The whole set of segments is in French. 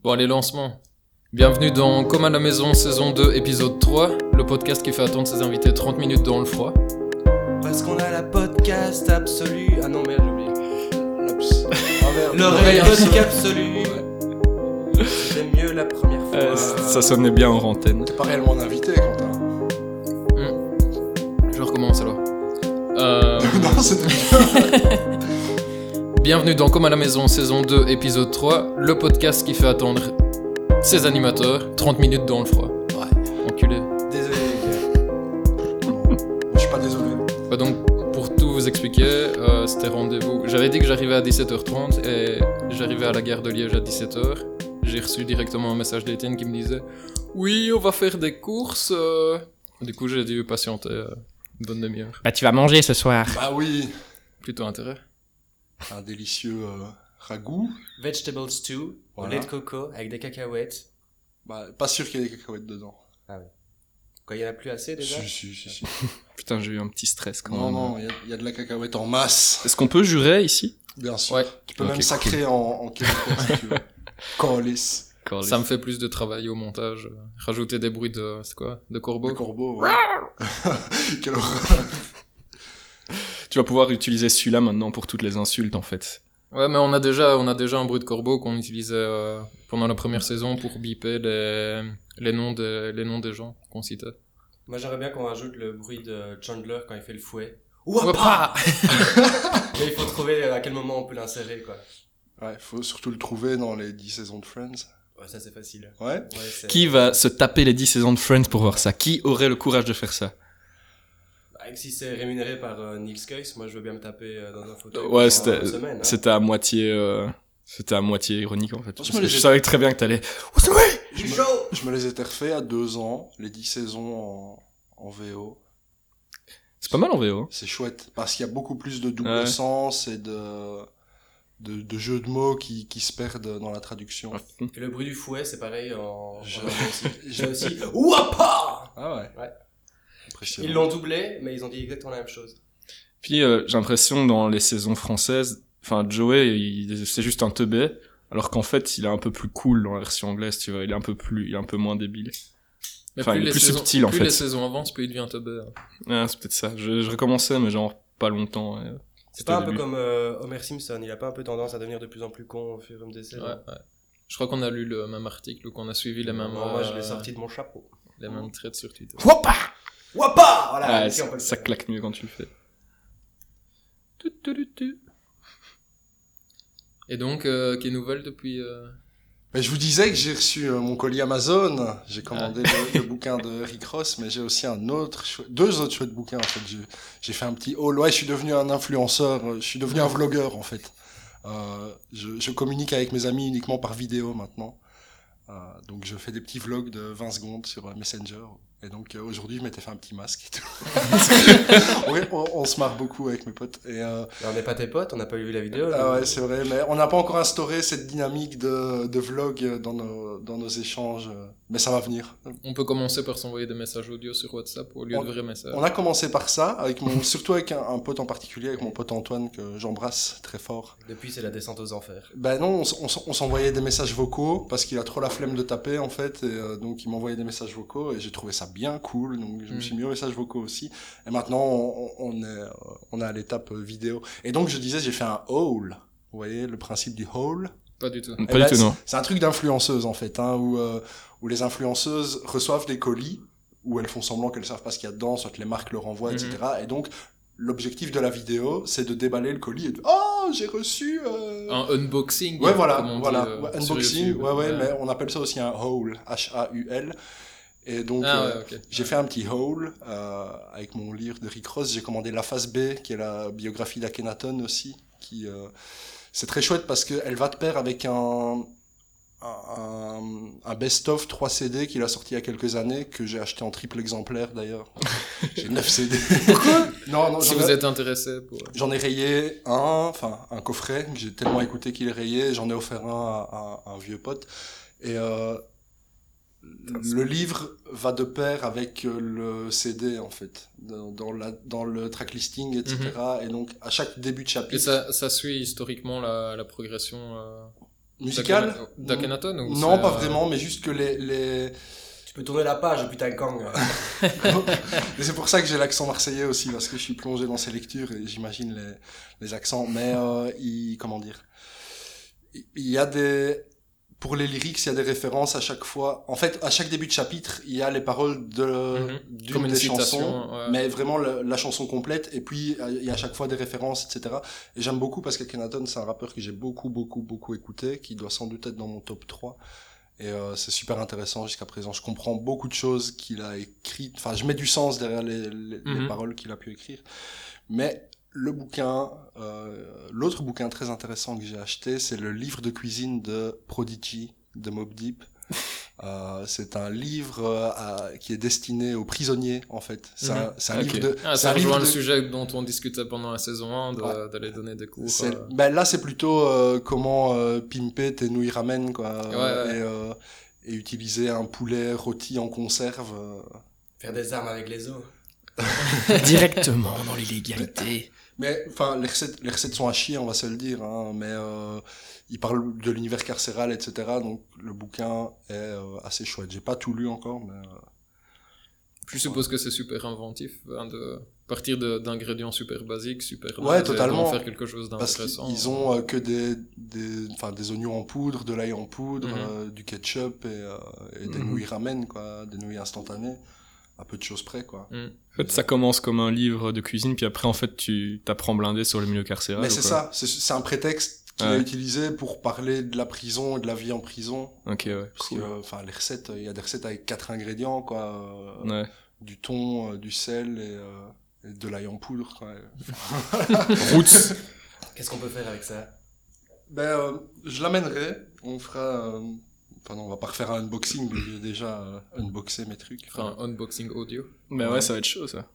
Bon, allez, lancement. Bienvenue dans Comme à la maison, saison 2, épisode 3, le podcast qui fait attendre ses invités 30 minutes dans le froid. Parce qu'on a la podcast absolue. Ah non, merde, j'ai oublié. L'oreille absolue. podcast absolue. C'était mieux la première fois. Euh, ça sonnait bien en antenne. T'es pas réellement un invité, Quentin. Je recommence alors. Euh, non, c'était bienvenue dans Comme à la maison, saison 2, épisode 3, le podcast qui fait attendre ses animateurs 30 minutes dans le froid. Ouais. Enculé. Désolé, les gars. Je suis pas désolé. Bah donc, pour tout vous expliquer, euh, c'était rendez-vous. J'avais dit que j'arrivais à 17h30 et j'arrivais à la gare de Liège à 17h. J'ai reçu directement un message d'Étienne qui me disait Oui, on va faire des courses. euh. Du coup, j'ai dû patienter euh, une bonne demi-heure. Bah tu vas manger ce soir. Bah oui, Plutôt intérêt. Un délicieux euh, ragoût. Vegetable stew, au lait de coco avec des cacahuètes. Bah, pas sûr qu'il y ait des cacahuètes dedans. Quand il y en a plus assez déjà? Si, si, si, si. Putain, j'ai eu un petit stress quand Non, même. non, il y, a- il y a de la cacahuète en masse. Est-ce qu'on peut jurer ici? Bien sûr. Ouais. Tu peux même cool. sacrer en, en québécois si tu veux. Colis. Ça me fait plus de travail au montage. Rajouter des bruits de. C'est quoi? De corbeaux? Le corbeau, ouais. Quelle horreur. Tu vas pouvoir utiliser celui-là maintenant pour toutes les insultes en fait. Ouais, mais on a déjà, on a déjà un bruit de corbeau qu'on utilisait euh, pendant la première saison pour biper les, les, noms, des, les noms des gens qu'on citait. Moi j'aimerais bien qu'on rajoute le bruit de Chandler quand il fait le fouet. Ouapa Mais il faut trouver à quel moment on peut l'insérer quoi. Ouais, faut surtout le trouver dans les 10 saisons de Friends. Ouais, ça c'est facile. Ouais. Ouais, Qui va se taper les 10 saisons de Friends pour voir ça? Qui aurait le courage de faire ça? Si c'est rémunéré par euh, Niels moi je veux bien me taper euh, dans un fauteuil. Ouais, c'était- semaine, hein. C'était à moitié... euh, C'était à moitié ironique en fait. Parce que je savais très bien que t'allais... Je suis chaud Je me les étais refait à deux ans, les 10 saisons en, en VO. C'est pas mal en VO. hein. C'est chouette, parce qu'il y a beaucoup plus de double Ouais. sens et de, de, de jeux de mots qui, qui se perdent dans la traduction. Et le bruit du fouet, c'est pareil en. Je- anglais aussi. je- J'ai aussi. Ouapa Ah ouais Ouais. Impressionnant. Ils l'ont doublé, mais ils ont dit exactement la même chose. Puis euh, j'ai l'impression dans les saisons françaises, enfin Joey, c'est juste un teubé, alors qu'en fait il est un peu plus cool dans la version anglaise, tu vois, il est un peu plus, il est un peu moins débile. Mais Enfin, il est plus saisons- subtil, en plus fait. les saisons avancent, plus il devient teubé. hein. Ah, c'est peut-être ça. Je, je recommençais, mais genre pas longtemps. C'est pas un peu comme euh, Homer Simpson, il a pas un peu tendance à devenir de plus en plus con au fur et à mesure des saisons. Ouais, ouais. Je crois qu'on a lu le même article ou qu'on a suivi les mêmes, moi je euh, l'ai sorti de mon chapeau. les mêmes traits sur Twitter. Wapa Wapa Voilà, Ah, ici, on peut ça, claque mieux quand tu le fais. Et donc, euh, quelle nouvelle depuis euh, Mais je vous disais que j'ai reçu euh, mon colis Amazon. J'ai commandé Ah. le, le bouquin de Rick Ross, mais j'ai aussi un autre, deux autres chouettes bouquins en fait. J'ai- fait un petit haul. Ouais, je suis devenu un influenceur. euh, Je suis devenu un vlogueur en fait. Euh, je, je communique avec mes amis uniquement par vidéo maintenant. Euh, donc je fais des petits vlogs de 20 secondes sur Messenger. Et donc euh, aujourd'hui, je m'étais fait un petit masque et tout. ouais, on, on se marre beaucoup avec mes potes. Et euh, Mais on n'est pas tes potes, on n'a pas vu la vidéo. ah ouais, c'est vrai, mais on n'a pas encore instauré cette dynamique de, de vlog dans nos, dans nos échanges. Mais ça va venir. On peut commencer par s'envoyer des messages audio sur WhatsApp au lieu On- de vrais messages. On a commencé par ça, avec mon, surtout avec un, un pote en particulier, avec mon pote Antoine, que j'embrasse très fort. Depuis, c'est la descente aux enfers. Ben non, on, s'envoyait des messages vocaux, parce qu'il a trop la flemme de taper, en fait, et euh, donc il m'envoyait des messages vocaux, et j'ai trouvé ça bien cool, donc je me Mm. suis mis aux messages vocaux aussi. Et maintenant, on, est, euh, on est à l'étape euh, vidéo. Et donc, je disais, j'ai fait un haul. Vous voyez le principe du haul? Pas du tout. Pas Eh du ben, tout, non. C'est un truc d'influenceuse en fait, hein, où, euh, où les influenceuses reçoivent des colis, où elles font semblant qu'elles savent pas ce qu'il y a dedans, soit les marques leur envoient, Mhm. etc. Et donc, l'objectif de la vidéo, c'est de déballer le colis et de Oh, j'ai reçu. euh, Un unboxing. Ouais, voilà, dit, voilà. euh, unboxing, ouais, ouais, mais on appelle ça aussi un haul, H-A-U-L. Et donc, Ah euh, ouais, j'ai fait un petit haul avec mon livre de Rick Ross. J'ai commandé La Phase B, qui est la biographie d'Akhenaton aussi. Qui, c'est très chouette parce qu'elle va de pair avec un, un, un best-of 3 CD qu'il a sorti il y a quelques années, que j'ai acheté en triple exemplaire d'ailleurs. j'ai 9 CD. Pourquoi? Non, non, Si ai- vous êtes intéressé pour. J'en ai rayé un, enfin un coffret que j'ai tellement écouté qu'il est rayé. J'en ai offert un à, à un vieux pote. Et euh, le livre va de pair avec euh, le CD en fait, dans, dans, la, dans le track listing, etc. Et donc à chaque début de chapitre. Et ça, ça suit historiquement la, la progression. euh, Musical D'Akhenaton ou Non, pas euh, vraiment, mais juste que les... les... Tu peux tourner la page et puis t'as un Kang. Et c'est pour ça que j'ai l'accent marseillais aussi, parce que je suis plongé dans ces lectures et j'imagine les, les accents. Mais euh, il, comment dire il y a des... Pour les lyrics, il y a des références à chaque fois. En fait, à chaque début de chapitre, il y a les paroles de d'une Comme une des citation, chansons, ouais. mais vraiment la, la chanson complète. Et puis, il y a à chaque fois des références, etc. Et j'aime beaucoup parce que Kenaton, c'est un rappeur que j'ai beaucoup, beaucoup, beaucoup écouté, qui doit sans doute être dans mon top 3. Et euh, c'est super intéressant jusqu'à présent. Je comprends beaucoup de choses qu'il a écrites. Enfin, je mets du sens derrière les, les, les Mhm. paroles qu'il a pu écrire. Mais le bouquin, euh, l'autre bouquin très intéressant que j'ai acheté, c'est le livre de cuisine de Prodigy de Mob Deep. Euh, c'est un livre euh, à- qui est destiné aux prisonniers en fait. C'est un, c'est un Ok. livre de. Ah, c'est ça un livre rejoint le de- sujet dont on discutait pendant la saison 1, de- Ouais. d'aller donner des cours. C'est- euh, ben là, c'est plutôt euh, comment euh, pimper tes nouilles ramen, quoi. Ouais, ouais. Et, euh, et utiliser un poulet rôti en conserve. euh. Faire des armes avec les os. Directement dans l'illégalité. Mais, enfin, les recettes, les recettes sont à chier, on va se le dire. Hein, mais euh, il parle de l'univers carcéral, etc. Donc, le bouquin est euh, assez chouette. J'ai pas tout lu encore, mais... euh, Je suppose que c'est super inventif hein, de partir d'ingrédients super basiques, super Ouais, et totalement. faire quelque chose d'intéressant. qu'ils ont euh, que des, des, enfin, des oignons en poudre, de l'ail en poudre, Mhm. du ketchup et, et des Mhm. nouilles ramen, quoi. Des nouilles instantanées. À peu de choses près, quoi. En fait, ça commence comme un livre de cuisine, puis après, en fait, tu t'apprends blindé sur le milieu carcéral. Mais c'est ça, c'est- un prétexte qu'il a Ouais. utilisé pour parler de la prison et de la vie en prison. Ok, ouais. Parce cool. que, enfin, les recettes, il y a des recettes avec quatre ingrédients, quoi. euh, Ouais. Du thon, euh, du sel et, euh, et de l'ail en poudre, quoi. Roots. Qu'est-ce qu'on peut faire avec ça? Ben, euh, je l'amènerai. On fera. Euh, Enfin, non, on va pas refaire un unboxing, que j'ai déjà euh, unboxé mes trucs. On fera un unboxing audio. Mais ouais, Ouais. ça va être chaud, ça.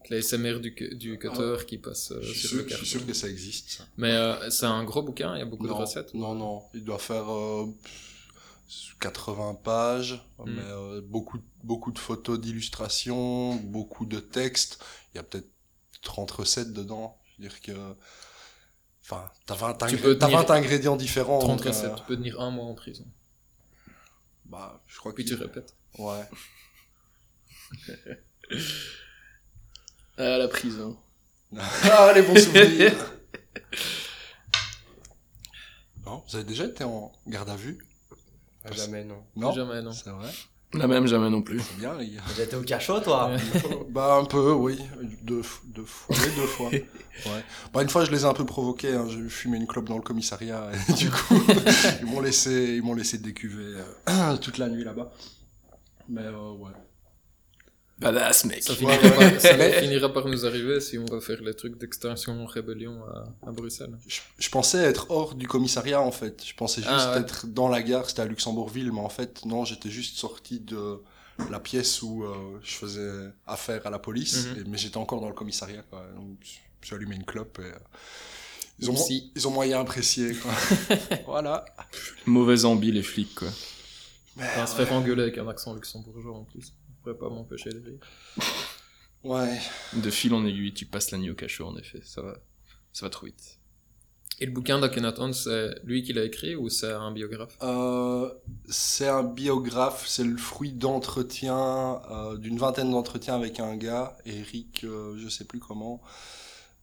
Avec Les SMR du, du cutter qui passe euh, Je suis, sur sûr, le je suis carton. sûr que ça existe. ça. Mais euh, c'est un gros bouquin, il y a beaucoup non, de recettes. Non, non, il doit faire euh, 80 pages, Mm. mais euh, beaucoup, beaucoup de photos d'illustrations, beaucoup de textes. Il y a peut-être 30 recettes dedans. Je veux dire que. Enfin, t'as 20, Tu ingré- peux t'as tenir 20 ingrédients différents. 30 donc, euh, recettes, tu peux tenir un mois en prison. Bah, je crois que. Puis tu répètes. Ouais. À la prison. ah, les bons souvenirs Non, vous avez déjà été en garde à vue? Jamais, non. Non? Jamais, non. C'est vrai? La même, jamais non plus. C'est bien, les gars. Été au cachot, toi Bah un peu, oui. Deux, deux fois. Oui, deux fois. Ouais. Bah une fois, je les ai un peu provoqués. Hein. J'ai fumé une clope dans le commissariat. Et du coup, ils m'ont laissé, ils m'ont laissé décuver euh, toute la nuit là-bas. Mais euh, ouais. Badass, mec. Ça, finira, ouais. par, ça Mais- finira par nous arriver si on va faire les trucs d'extinction rébellion à, à Bruxelles. Je, je pensais être hors du commissariat en fait. Je pensais juste Ah, ouais. être dans la gare. C'était à Luxembourgville, mais en fait non, j'étais juste sorti de la pièce où euh, je faisais affaire à la police. Mhm. et- mais j'étais encore dans le commissariat. Quoi. Donc, suis allumé une clope et euh, ils ont, Oupsie. ils ont moyen apprécié. Quoi. voilà. Mauvais ambi, les flics, quoi. Mais, Enfin, se faire engueuler avec un accent luxembourgeois en plus. Pourrais pas m'empêcher de rire. ouais. De fil en aiguille, tu passes la nuit au cachot, en effet. Ça va, ça va trop vite. Et le bouquin d'Akhenaton, c'est lui qui l'a écrit ou c'est un biographe? Euh, c'est un biographe, c'est le fruit d'entretien, euh, d'une vingtaine d'entretiens avec un gars, Eric, euh, je sais plus comment,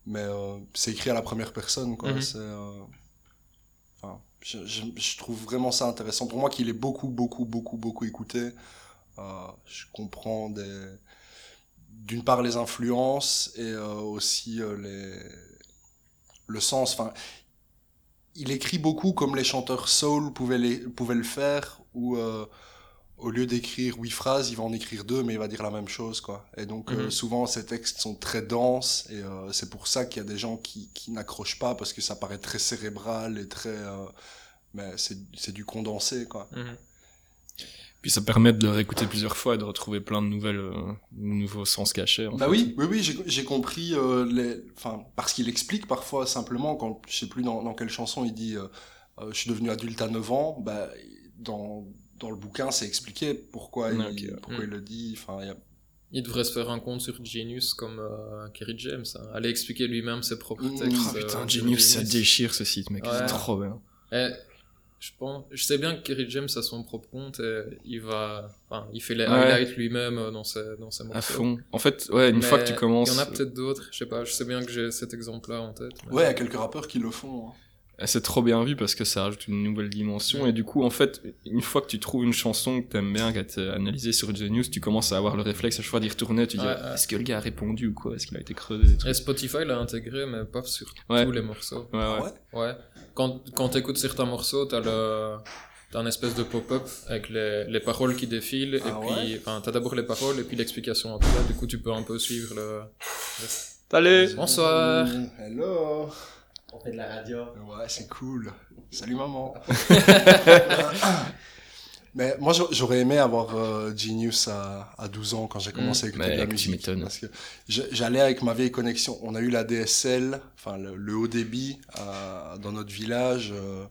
mais euh, c'est écrit à la première personne, quoi. C'est, euh, enfin, je, je, je trouve vraiment ça intéressant. Pour moi, qu'il est beaucoup, beaucoup, beaucoup, beaucoup écouté, euh, je comprends des, d'une part les influences et euh, aussi euh, les, le sens. Enfin, il écrit beaucoup comme les chanteurs soul pouvaient, les, pouvaient le faire, où euh, au lieu d'écrire huit phrases, il va en écrire deux, mais il va dire la même chose, quoi. Et donc euh, Mhm. souvent ces textes sont très denses, et euh, c'est pour ça qu'il y a des gens qui, qui n'accrochent pas parce que ça paraît très cérébral et très, euh, mais c'est c'est du condensé, quoi. Mhm. Puis ça permet de le réécouter plusieurs fois et de retrouver plein de nouvelles, euh, nouveaux sens cachés. en Bah fait. oui, oui, oui, j'ai compris euh, les, enfin, parce qu'il explique parfois simplement quand je sais plus dans, dans quelle chanson il dit, euh, euh, je suis devenu adulte à 9 ans, bah dans dans le bouquin c'est expliqué pourquoi il pourquoi il le dit, enfin il y a Il devrait se faire un compte sur Genius comme euh, Kerry James. Hein. Aller expliquer lui-même ses propres Mm. textes. Oh putain, euh, Genius, ça déchire ce site, mec. Ouais. C'est trop bien. Eh, Je pense, je sais bien que Kerry James a son propre compte et il va, enfin, il fait les Ouais. highlights lui-même euh, dans ses, dans ses morceaux. À fond. En fait, ouais, une Mais fois que tu commences. Il y en a peut-être d'autres, je sais pas, je sais bien que j'ai cet exemple-là en tête. mais- Ouais, il y a quelques rappeurs qui le font. hein. Euh, C'est trop bien vu parce que ça rajoute une nouvelle dimension. Et du coup, en fait, une fois que tu trouves une chanson que t'aimes bien, qui a été analysée sur Genius, tu commences à avoir le réflexe à chaque fois d'y retourner. Tu dis, Ouais, est-ce que le gars a répondu ou quoi? Est-ce qu'il a été creusé des trucs Et Spotify l'a intégré, mais pas sur Ouais. tous les morceaux. Ouais, ouais. Ah ouais? Quand, quand t'écoutes certains morceaux, t'as le, t'as un espèce de pop-up avec les, les paroles qui défilent, Ah et puis, enfin, t'as d'abord les paroles et puis l'explication après. Du coup, tu peux un peu suivre le. Allez Bonsoir. Hello. On fait de la radio. Ouais, c'est cool. Salut maman. Mais moi, j'a- j'aurais aimé avoir euh, Genius à, à 12 ans quand j'ai commencé à écouter mais de la tu musique. m'étonnes. Parce que j'allais avec ma vieille connexion. On a eu la DSL, enfin le, le haut débit à- dans notre village euh,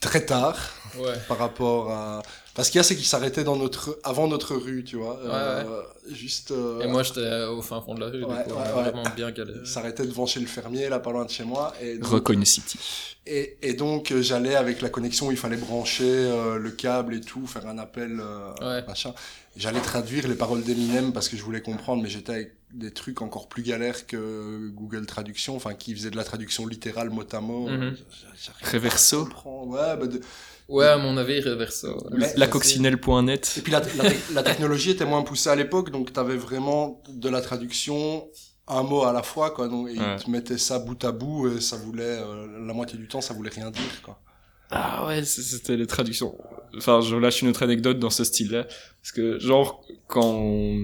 très tard Ouais. par rapport à. Parce qu'il y a, c'est qu'il s'arrêtait dans notre avant notre rue, tu vois. Euh, Juste. euh, Et moi, j'étais au fin fond de la rue, Ouais, ouais. vraiment bien s'arrêtait devant chez le fermier, là, pas loin de chez moi. Et donc, City. Et, et donc euh, j'allais avec la connexion où il fallait brancher euh, le câble et tout, faire un appel, euh, Ouais. machin. J'allais traduire les paroles d'Eminem parce que je voulais comprendre, mais j'étais avec des trucs encore plus galères que Google Traduction, enfin qui faisait de la traduction littérale mot à mot. Reverso. comprendre. Ouais, bah de- Ouais, à mon avis, reverso. ouais. La coccinelle.net. Et puis la, la, la technologie était moins poussée à l'époque, donc t'avais vraiment de la traduction un mot à la fois, quoi. Donc, et Ouais. ils te mettaient ça bout à bout, et ça voulait, euh, la moitié du temps, ça voulait rien dire, quoi. Ah ouais, c'était les traductions. Enfin, je lâche une autre anecdote dans ce style-là. Parce que, genre, quand on,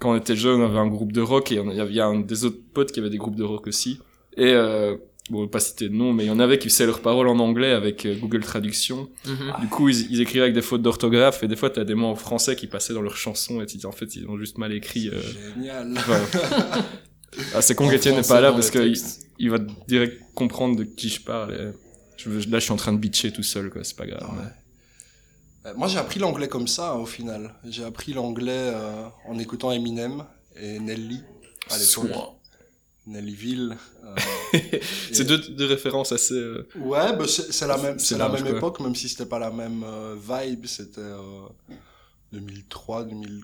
quand on était jeune, on avait un groupe de rock et on- il y avait un des autres potes qui avaient des groupes de rock aussi. Et, euh, bon, pas citer de nom, mais il y en avait qui faisaient leurs paroles en anglais avec euh, Google Traduction. Mhm. Du coup, ils, ils écrivaient avec des fautes d'orthographe et des fois, t'as des mots en français qui passaient dans leurs chansons et tu dis, en fait, ils ont juste mal écrit. euh, Génial. enfin, ah, c'est con qu'Étienne n'est pas là parce que il, va direct comprendre de qui je parle. et je, veux- là, je suis en train de bitcher tout seul, quoi. C'est pas grave. Ouais. Euh, Moi, j'ai appris l'anglais comme ça, hein, au final. J'ai appris l'anglais euh, en écoutant Eminem et Nelly à l'époque. Nellyville. euh, C'est et- deux, deux références assez. euh, Ouais, bah, c'est la même, C'est la même quoi. époque, même si c'était pas la même euh, vibe. C'était euh, 2003, 2000,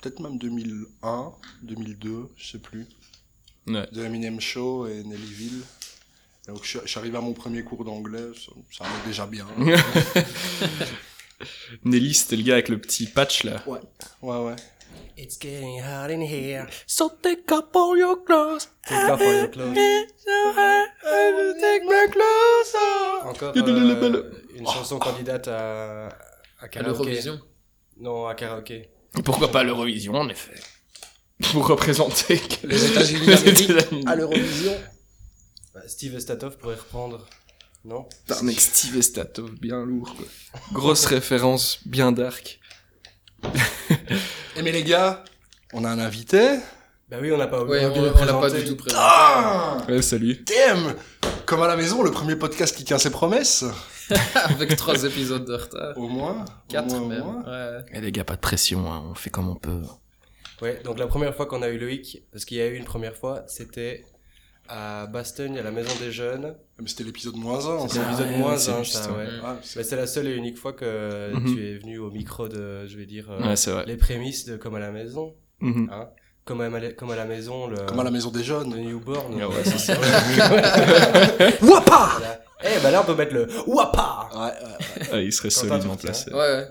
peut-être même 2001, 2002, je sais plus. Ouais. De Eminem Show et Nellyville. Donc, je, suis- je suis arrivé à mon premier cours d'anglais, ça, ça allait déjà bien. Nelly, c'était le gars avec le petit patch là. Ouais, ouais. It's getting hot in here. So take up all your clothes. Take off all your clothes. Encore Il y a de euh, une chanson candidate à, à karaoké. l'Eurovision. Non, à karaoké. Et pourquoi pas l'Eurovision, en effet Pour représenter Les États-Unis. à l'Eurovision. Bah, Steve Estatov pourrait reprendre. Non? Putain, mec, Steve Estatov, bien lourd, quoi. Grosse référence, bien dark. Eh mais les gars, on a un invité. Bah oui, on n'a pas Ouais, on a on, on l'a pas du tout présenté. Ah Ouais, salut. Damn Comme à la maison, le premier podcast qui tient ses promesses. Avec trois épisodes de retard. Au moins. Quatre au moins, au même. moins. Ouais. Eh les gars, pas de pression, hein, on fait comme on peut. Ouais, donc la première fois qu'on a eu Loïc, parce qu'il y a eu une première fois, c'était à Bastogne, à la Maison des Jeunes. Mais c'était l'épisode moins 1. C'est Ah l'épisode ouais, moins ouais, c'est un, juste, ça, ouais. ouais. Mm. Mais c'est la seule et unique fois que Mhm. tu es venu au micro de, je vais dire, euh, Ouais, les prémices de Comme à la maison. Mhm. Hein comme, à, la- comme à la maison, le, Comme à la maison des de jeunes. Newborn. Ah ouais, c'est ça. Wapa. Eh ben là, on peut mettre le Wapa Ouais, ouais. Ah, il serait solidement Tourtin. placé. Ouais, ouais.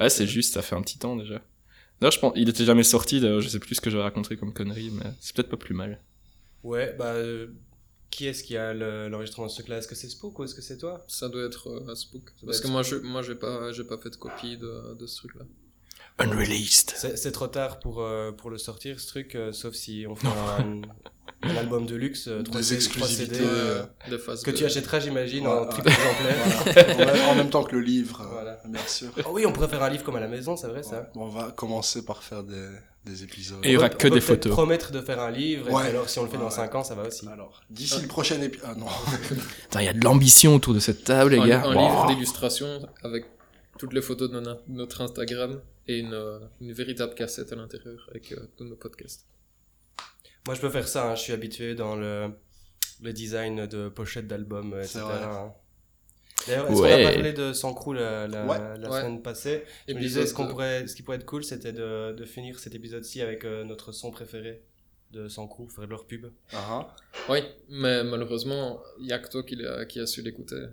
Ouais, c'est juste, ça fait un petit temps déjà. D'ailleurs, je pense, il était jamais sorti, d'ailleurs, je sais plus ce que j'avais raconté comme connerie, mais c'est peut-être pas plus mal. Ouais, bah, euh, qui est-ce qui a le- l'enregistrement de ce truc-là? Est-ce que c'est Spook ou est-ce que c'est toi? Ça doit être euh, Spook. Parce que moi, je, moi, j'ai pas, j'ai pas fait de copie de, de ce truc-là. Unreleased. C'est trop tard pour, euh, pour le sortir, ce truc, euh, sauf si on fait un, un album de luxe, euh, trois Des CD, trois exclusivités. CD, euh, Des phases que de- tu achèteras, j'imagine, en triple exemplaire. voilà. en, même, temps que le livre, euh, Voilà. bien sûr. Oh oui, on pourrait faire un livre comme à la maison, c'est vrai ça Bon, on va commencer par faire des, des épisodes. Et il y aura que on peut des photos. promettre de faire un livre, et Ouais. puis alors si on le fait Ouais, dans ouais. 5 ans, ça va aussi. Alors, d'ici le prochain épisode. Ah non. Il y a de l'ambition autour de cette table, les un, gars. un Wow. livre d'illustration avec toutes les photos de no- notre Instagram et une, euh, une véritable cassette à l'intérieur avec euh, tous nos podcasts. Moi, je peux faire ça, hein, je suis habitué dans le, le design de pochette d'album, etc. C'est vrai. hein. D'ailleurs, est-ce qu'on a parlé de Sankru la, la, Ouais. la Ouais. semaine passée? Je me disais, ce, qu'on pourrait, ce qui pourrait être cool, c'était de, de finir cet épisode-ci avec euh, notre son préféré de Sankru, faire leur pub. Ah, Oui, mais malheureusement, il y a que toi qui a su l'écouter.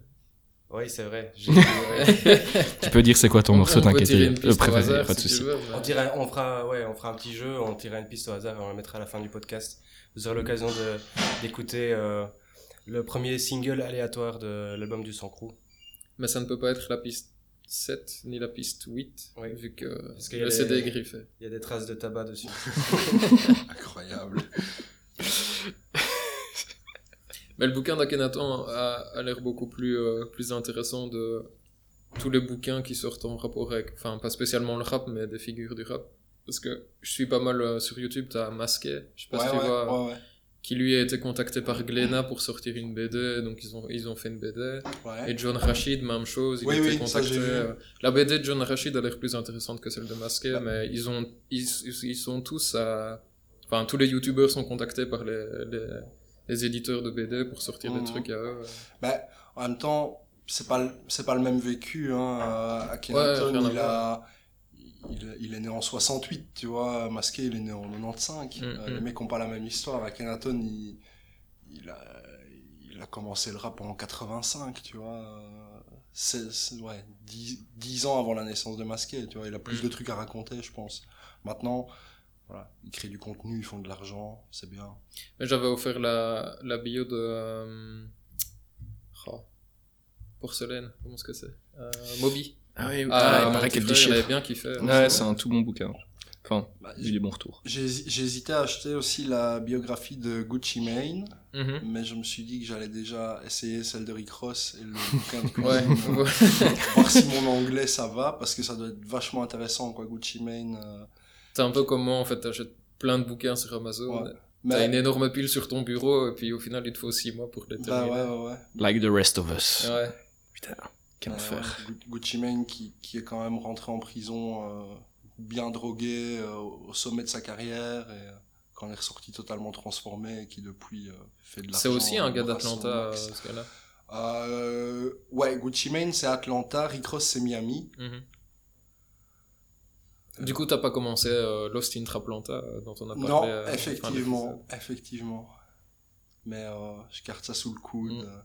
Oui, c'est vrai. Tu peux dire c'est quoi ton On- morceau, t'inquiète, au préféré, pas de si souci. on, on, fera, ouais, on fera un petit jeu, on tirera une piste au hasard et on la mettra à la fin du podcast. Vous aurez l'occasion d'écouter euh, le premier single aléatoire de l'album du Sankru. Mais ça ne peut pas être la piste 7 ni la piste 8, Oui. vu que qu'il y a le CD est griffé. Il y a des traces de tabac dessus. incroyable. Mais le bouquin d'Akhenaton a, a l'air beaucoup plus, euh, plus intéressant de tous les bouquins qui sortent en rapport avec, enfin pas spécialement le rap, mais des figures du rap. Parce que je suis pas mal euh, sur YouTube, t'as Masqué, je sais pas Ouais, si tu ouais, vois, ouais, qui lui a été contacté par Glénat pour sortir une BD, donc ils ont, ils ont fait une BD. Ouais. Et John Rachid, même chose, il Oui, a été oui, contacté. euh, La BD de John Rachid a l'air plus intéressante que celle de Masqué, Bah. mais ils ont, ils, ils sont tous à, enfin, tous les youtubeurs sont contactés par les, les, les éditeurs de BD pour sortir Mhm. des trucs à eux. Bah, en même temps, c'est pas le- c'est pas le même vécu. Hein. euh, Akhenaton, rien à il a il, il est né en 68, tu vois. Masqué, il est né en 95. Mm, Euh, mm. Les mecs ont pas la même histoire. Akhenaton, il, il a il a commencé le rap en 85, tu vois. C'est c'est- ouais, 10, 10 ans avant la naissance de Masqué, tu vois. Il a plus Mm. de trucs à raconter, je pense. Maintenant, voilà, il crée du contenu, ils font de l'argent, c'est bien. Mais J'avais offert la, la bio de, euh, oh, Porcelaine, comment est-ce que c'est? Euh, Moby. Ah oui, Ah, il mon paraît qu'elle il déchire. bien kiffé. Ouais, c'est un tout bon bouquin. Enfin, Bah, j'ai des bons retours. Hésité à acheter aussi la biographie de Gucci Mane, Mhm. mais je me suis dit que j'allais déjà essayer celle de Rick Ross et le bouquin de Ouais. cuisine, voir si mon anglais ça va, parce que ça doit être vachement intéressant, quoi, Gucci Mane. euh. C'est un peu comme moi, en fait, t'achètes plein de bouquins sur Amazon. Ouais. T'as Mais, une énorme pile sur ton bureau, et puis au final, il te faut 6 mois pour les bah terminer. ouais, ouais, ouais. Like the rest of us. Ouais. Putain, quel Ouais, enfer. ouais. Gu- Gucci Mane qui, qui est quand même rentré en prison euh, bien drogué euh, au sommet de sa carrière et euh, quand il est ressorti totalement transformé et qui depuis euh, fait de l'argent. C'est aussi un gars d'Atlanta, ce gars-là. Euh, ouais, Gucci Mane c'est Atlanta, Rick Ross c'est Miami. Mhm. Du coup, t'as pas commencé euh, Lost in Traplanta, euh, dont on a parlé. Non, euh, effectivement, effectivement. Mais euh, je garde ça sous le coude. Mm.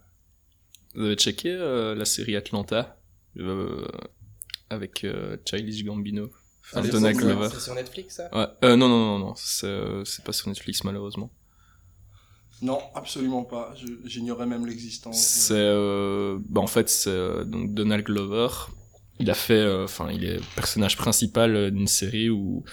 Vous avez checké euh, la série Atlanta euh, avec euh, Childish Gambino, Donald c'est- Glover. C'est sur Netflix, ça? Ouais. Euh, non, non, non, non, c'est euh, pas sur Netflix malheureusement. Non, absolument pas. J'ignorais même l'existence. C'est, euh, bah, en fait, c'est euh, donc Donald Glover. Il a fait, euh, enfin, il est personnage principal euh, d'une série où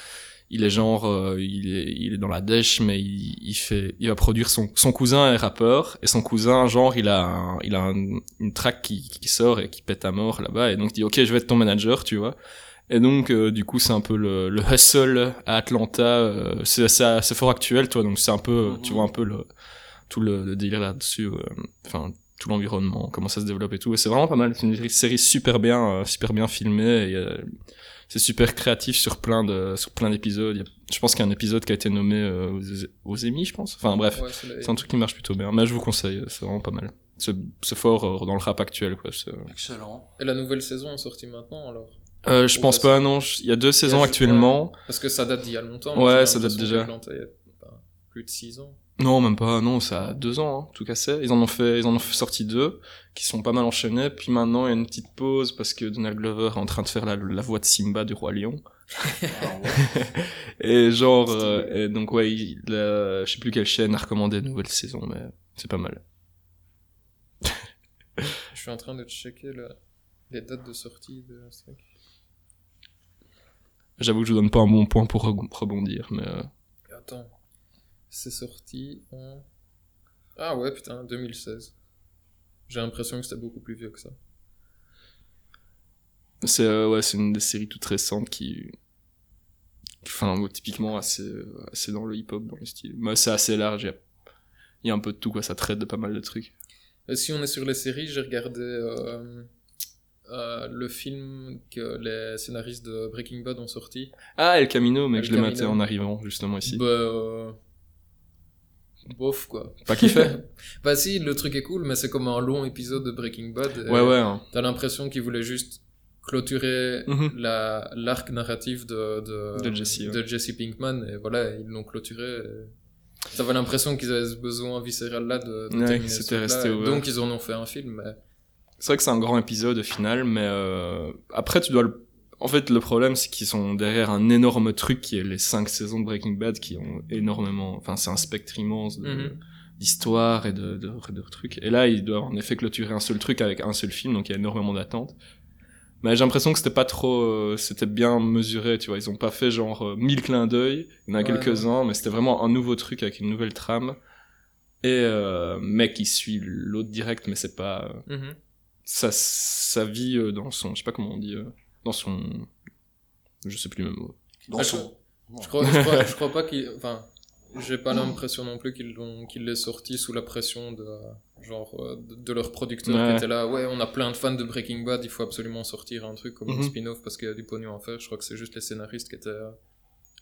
il est genre, euh, il est, il est dans la dèche, mais il, il fait, il va produire son, son cousin est rappeur et son cousin, genre, il a, un- il a un- une track qui, qui sort et qui pète à mort là-bas et donc il dit, ok, je vais être ton manager, tu vois. Et donc, euh, du coup, c'est un peu le, le hustle à Atlanta. euh, c'est c'est- fort actuel, toi. Donc, c'est un peu, tu vois un peu le, tout le, le délire là-dessus. euh, Enfin, tout l'environnement, comment ça se développe et tout. Et c'est vraiment pas mal. C'est une série super bien, euh, super bien filmée. Et, euh, c'est super créatif sur plein de, sur plein d'épisodes. Je pense qu'il y a un épisode qui a été nommé euh, aux, aux Emmy, je pense. Enfin, bref. Ouais, c'est un truc qui marche plutôt bien. Mais je vous conseille, c'est vraiment pas mal. C'est fort euh, dans le rap actuel, quoi. Excellent. Et la nouvelle saison est sortie maintenant, alors? Euh, je pense pas, non. Il y a deux saisons actuellement. Parce que ça date d'il y a longtemps. Ouais, ça date déjà. Plus de 6 ans. Non, même pas. Non, ça a deux ans, hein, tout cassé. Ils en ont fait, ils en ont fait sorti deux, qui sont pas mal enchaînés. Puis maintenant, il y a une petite pause parce que Donald Glover est en train de faire la, la voix de Simba du roi lion. Et genre, euh, et donc ouais, il, a- je sais plus quelle chaîne a recommandé une nouvelle saison, mais c'est pas mal. Je suis en train de checker le- les dates de sortie de truc. J'avoue que je vous donne pas un bon point pour re- rebondir, mais euh, Attends. C'est sorti en. Ah ouais, putain, 2016. J'ai l'impression que c'était beaucoup plus vieux que ça. c'est euh, ouais, c'est une des séries toutes récentes qui, enfin, typiquement assez, assez dans le hip-hop, dans le style. Mais c'est assez large. Il y y a un peu de tout, quoi. Ça traite de pas mal de trucs. Et si on est sur les séries, j'ai regardé euh, euh, le film que les scénaristes de Breaking Bad ont sorti. Ah, El Camino, mec, El je l'ai maté en arrivant justement ici. Bah, bof, quoi. Pas kiffé Bah si, le truc est cool, mais c'est comme un long épisode de Breaking Bad. Ouais, ouais. hein. T'as l'impression qu'ils voulaient juste clôturer Mhm. la l'arc narratif de de, De Jesse, ouais. de Jesse Pinkman et voilà ils l'ont clôturé et T'avais l'impression qu'ils avaient ce besoin viscéral là de, de Ouais, c'était resté donc ils en ont fait un film mais C'est vrai que c'est un grand épisode au final, mais euh, après tu dois le... En fait, le problème, c'est qu'ils sont derrière un énorme truc qui est les cinq saisons de Breaking Bad qui ont énormément... Enfin, c'est un spectre immense de- Mhm. d'histoire et de, de, de trucs. Et là, ils doivent en effet clôturer un seul truc avec un seul film, donc il y a énormément d'attentes. Mais j'ai l'impression que c'était pas trop... euh, c'était bien mesuré, tu vois. Ils ont pas fait genre euh, mille clins d'œil. Il y en a Ouais, quelques-uns, mais c'était vraiment un nouveau truc avec une nouvelle trame. Et euh, mec, il suit l'autre direct, mais c'est pas... euh, Mhm. sa, sa vie euh, dans son, je sais pas comment on dit, euh, dans son, je sais plus le mot. Dans Ah, son... je crois je crois, je crois pas qu'ils enfin j'ai pas l'impression non plus qu'ils l'ont qu'ils l'aient sorti sous la pression de genre euh, de, de leur producteur Ouais. qui était là ouais on a plein de fans de Breaking Bad il faut absolument sortir un truc comme un Mhm. spin-off parce qu'il y a du pognon à faire je crois que c'est juste les scénaristes qui étaient euh,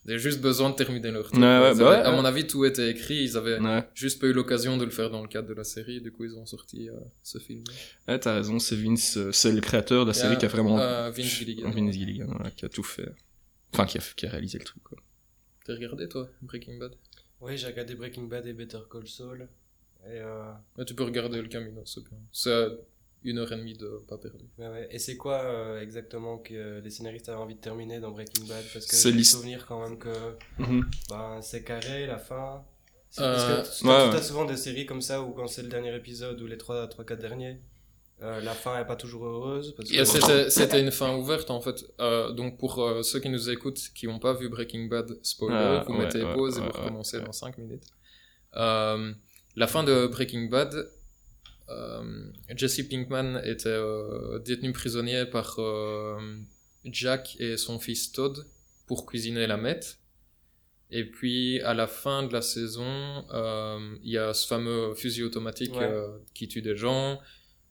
ils avaient juste besoin de terminer leur truc Ouais, quoi. ouais, Ils bah avaient- ouais, à mon avis tout était écrit ils avaient Ouais, juste pas eu l'occasion de le faire dans le cadre de la série du coup ils ont sorti euh, ce film ouais t'as raison, c'est Vince, euh, c'est le créateur de la série qui a vraiment, euh, Vince Gilligan Vince Gilligan, qui a tout fait. Enfin, qui a, qui a réalisé le truc, quoi. t'as regardé toi Breaking Bad? Oui, j'ai regardé Breaking Bad et Better Call Saul. Et, euh, Ouais, tu peux regarder le Camino c'est bien c'est une heure et demie de pas perdu ouais, ouais. et c'est quoi euh, exactement que les scénaristes avaient envie de terminer dans Breaking Bad? Parce que C'est le souvenir quand même que Mhm. ben, c'est carré, la fin. Euh, Parce que ouais, ouais. as souvent des séries comme ça où quand c'est le dernier épisode ou les 3 trois, quatre derniers, euh, la fin est pas toujours heureuse. C'était une fin ouverte en fait. Euh, donc pour euh, ceux qui nous écoutent, qui n'ont pas vu Breaking Bad, spoiler, vous ouais, mettez ouais, pause et vous ouais, recommencez ouais. dans 5 minutes. Euh, la fin de Breaking Bad, Jesse Pinkman était euh, détenu prisonnier par euh, Jack et son fils Todd pour cuisiner la meth. Et puis à la fin de la saison, euh, il y a ce fameux fusil automatique Ouais. euh, qui tue des gens.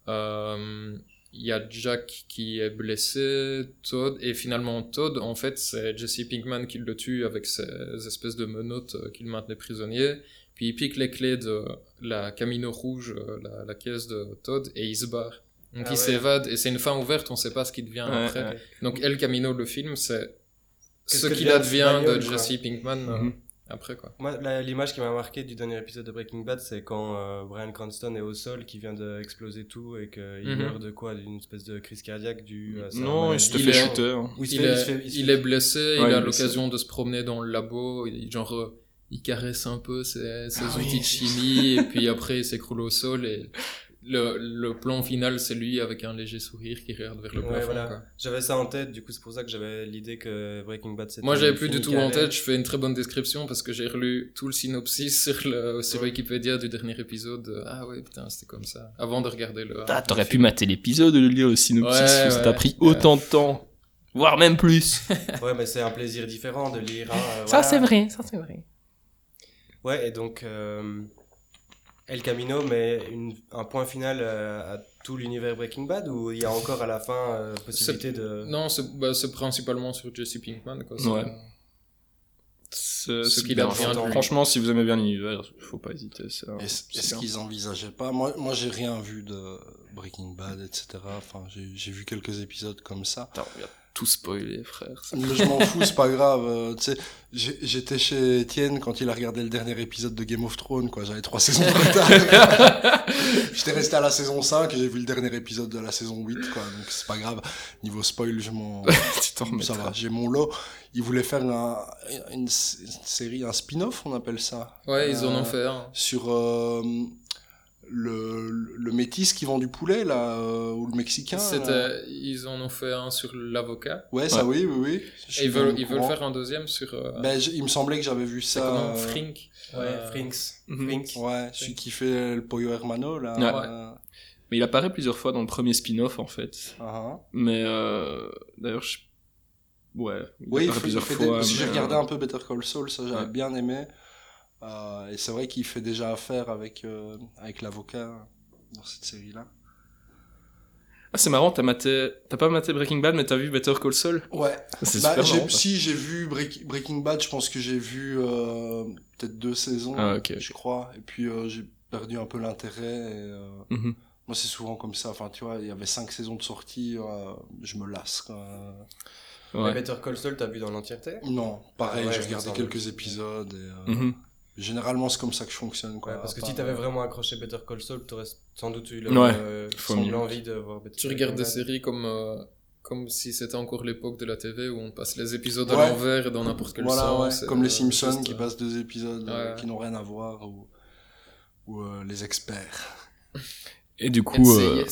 Euh, il y a Jack qui est blessé, Todd, et finalement Todd, en fait, c'est Jesse Pinkman qui le tue avec ces espèces de menottes euh, qu'il maintenait prisonnier. Puis il pique les clés de la Camino rouge, euh, la, la caisse de Todd, et il se barre. Donc Ah il ouais. s'évade, et c'est une fin ouverte, on sait pas ce qui devient Ouais, après. ouais. Donc El Camino, le film, c'est ce qu'il advient de. Jesse Pinkman euh, Mhm. après, quoi. Moi, l'image qui m'a marqué du dernier épisode de Breaking Bad, c'est quand euh, Brian Cranston est au sol, qui vient d'exploser tout et qu'il Mhm. meurt de quoi? D'une espèce de crise cardiaque du. Non, il Il fait shooter. hein. il, se est, se se blessé, Ouais, il il est a l'occasion de se promener dans le labo, il, genre, euh, il caresse un peu ses, ses Ah outils oui. de chimie, et puis après il s'écroule au sol, et le, le plan final, c'est lui avec un léger sourire qui regarde vers le Ouais, plafond. voilà. J'avais ça en tête, du coup, c'est pour ça que j'avais l'idée que Breaking Bad c'était. Moi, j'avais plus du tout en tête, je fais une très bonne description parce que j'ai relu tout le synopsis sur, le, sur Ouais. Wikipédia du dernier épisode. Ah ouais, putain, c'était comme ça. Avant de regarder le. Ah, T'aurais pu mater l'épisode et le lire le synopsis, Ouais, ça t'a pris autant de temps. Voire même plus. Ouais, mais c'est un plaisir différent de lire. hein, euh, Ça, voilà. c'est vrai, ça, c'est vrai. Ouais, et donc. euh, El Camino met une- un point final euh, à tout l'univers Breaking Bad ou il y a encore à la fin euh, possibilité de. Non, c'est bah, c'est principalement sur Jesse Pinkman. Quoi. Ouais. Ce qu'il lui. Franchement, si vous aimez bien l'univers, faut pas hésiter. Est-ce qu'ils envisageaient pas? Moi, moi j'ai rien vu de Breaking Bad, etc. Enfin, j'ai vu quelques épisodes comme ça. Attends, tout spoiler, frère. ça- Mais je m'en fous, c'est pas grave. euh, tu sais, j'étais chez Étienne quand il a regardé le dernier épisode de Game of Thrones, quoi. J'avais trois saisons de retard. J'étais resté à la saison 5 et j'ai vu le dernier épisode de la saison 8, quoi. Donc c'est pas grave. Niveau spoil, je m'en. Ça va, j'ai mon lot. Ils voulaient faire un- une série, un spin-off, on appelle ça. Ouais, ils en Euh, ont fait un. Sur euh, le, le métis qui vend du poulet, là, euh, ou le mexicain. C'était, ils en ont fait un sur l'avocat. Ouais, ça, oui, oui, oui. Et ils veulent, ils veulent faire un deuxième sur. euh, Ben, il me semblait que j'avais vu ça. comment euh, Frink. Ouais, Euh, Frinks. Mhm. Frink. Ouais, celui qui fait le Pollo Hermano, là. Ouais. euh, Mais il apparaît plusieurs fois dans le premier spin-off, en fait. ah, ah. Mais euh, d'ailleurs, je... ouais, il Oui, il apparaît fait, plusieurs il fait fois. des- parce que j'ai regardé euh, un peu Better Call Saul, ça j'avais Ouais. bien aimé. Euh, et c'est vrai qu'il fait déjà affaire avec, euh, avec l'avocat dans cette série-là. Ah, c'est marrant, t'as maté, t'as pas maté Breaking Bad, mais t'as vu Better Call Saul? Ouais. C'est Bah, super j'ai- marrant. ça. si j'ai vu Break- Breaking Bad, je pense que j'ai vu euh, peut-être deux saisons, Ah, ok, je crois. Et puis euh, j'ai perdu un peu l'intérêt. et, euh, Mhm. Moi, c'est souvent comme ça. Enfin, tu vois, il y avait cinq saisons de sortie, euh, je me lasse. quoi. Mais Ouais. Better Call Saul, t'as vu dans l'entièreté? Non, pareil, Ah ouais, j'ai regardé quelques épisodes. Et, euh, Mhm. Généralement, c'est comme ça que je fonctionne. Quoi. Ouais, parce que À si part, t'avais euh, vraiment accroché Better Call Saul, t'aurais sans doute eu Ouais, euh, l'envie de voir Better Tu regardes des séries comme, euh, comme si c'était encore l'époque de la TV où on passe les épisodes Ouais. à l'envers et dans n'importe quel Voilà, ouais, sens. comme euh, les Simpsons juste, qui euh, passent deux épisodes euh, Ouais. qui n'ont rien à voir ou, ou euh, les experts. Et du coup, euh,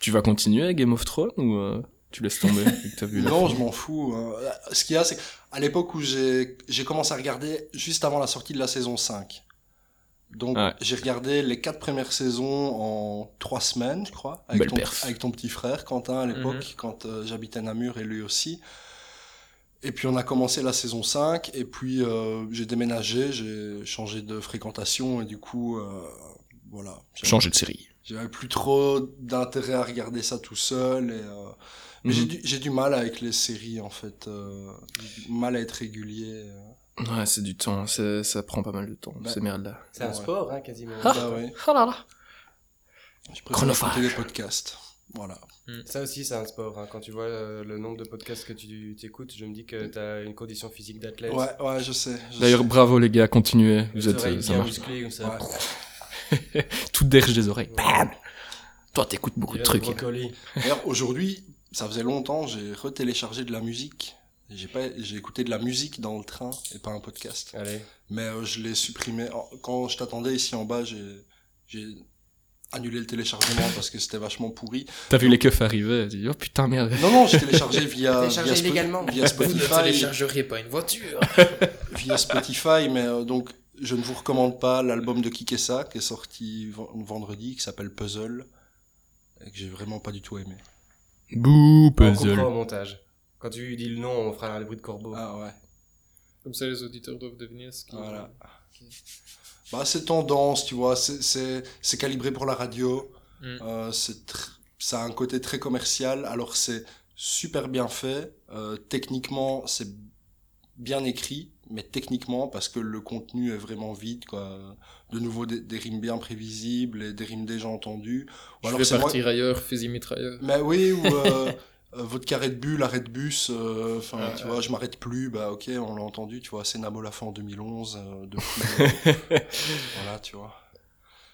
tu vas continuer Game of Thrones ou euh, tu laisses tomber vu que t'as vu la Non, fin je m'en fous. hein. Ce qu'il y a, c'est qu'à l'époque où j'ai j'ai commencé à regarder juste avant la sortie de la saison 5. Donc, Ouais. j'ai regardé les quatre premières saisons en trois semaines, je crois, avec, ton, perf. avec ton petit frère, Quentin, à l'époque, Mhm. quand euh, j'habitais Namur et lui aussi. Et puis, on a commencé la saison 5, et puis euh, j'ai déménagé, j'ai changé de fréquentation, et du coup, euh, voilà. Changer de série. J'avais plus trop d'intérêt à regarder ça tout seul, et... euh, mais j'ai Mhm. du, j'ai du mal avec les séries en fait, euh, j'ai du mal à être régulier. euh. Ouais, c'est du temps, c'est- ça prend pas mal de temps, Bah. ces merdes-là. C'est un Ouais. sport, hein, quasiment. Bah ouais, Oh là là. je préfère Chronophage. écouter des podcasts. Voilà. Ça aussi, c'est un sport. hein. Quand tu vois euh, le nombre de podcasts que tu écoutes, je me dis que t'as une condition physique d'athlète. Ouais, ouais, je sais. D'ailleurs, bravo les gars, continuez. Vous Les êtes, oreilles euh, ça bien musclées comme ça. Ouais. Tout derge des oreilles. Ouais. Bam Toi, t'écoutes beaucoup de trucs. D'ailleurs, aujourd'hui, ça faisait longtemps, j'ai retéléchargé de la musique. J'ai pas, j'ai écouté de la musique dans le train et pas un podcast. Allez. Mais euh, je l'ai supprimé. Quand je t'attendais ici en bas, j'ai, j'ai annulé le téléchargement parce que c'était vachement pourri. T'as vu les keufs arriver, dis, oh putain, merde. Non, non, j'ai téléchargé via, Téléchargé via, illégalement. via Spotify. téléchargeriez pas une voiture. via Spotify, mais euh, donc je ne vous recommande pas l'album de Kikessa qui est sorti ven- vendredi, qui s'appelle Puzzle, et que j'ai vraiment pas du tout aimé. Bouh, On puzzle. coupera au montage. Quand tu dis le nom, on fera un bruit de corbeau. Ah ouais, Comme ça, les auditeurs doivent deviner ce qui. voilà. Bah c'est tendance, tu vois, c'est- c'est c'est calibré pour la radio, Mm. euh, c'est tr- ça a un côté très commercial, alors c'est super bien fait, euh, techniquement c'est bien écrit, mais techniquement parce que le contenu est vraiment vide, quoi. De nouveau des, des rimes bien prévisibles et des rimes déjà entendues. Ou Je alors vais c'est moi- partir ailleurs, fusil mitrailleur. Mais oui, ou euh, euh, votre carré de bulle, arrêt de bus, euh, enfin, Ouais, tu ouais. vois, je m'arrête plus, bah ok, on l'a entendu, tu vois, c'est Nabo Lafont en 2011, euh, depuis, euh, voilà, tu vois,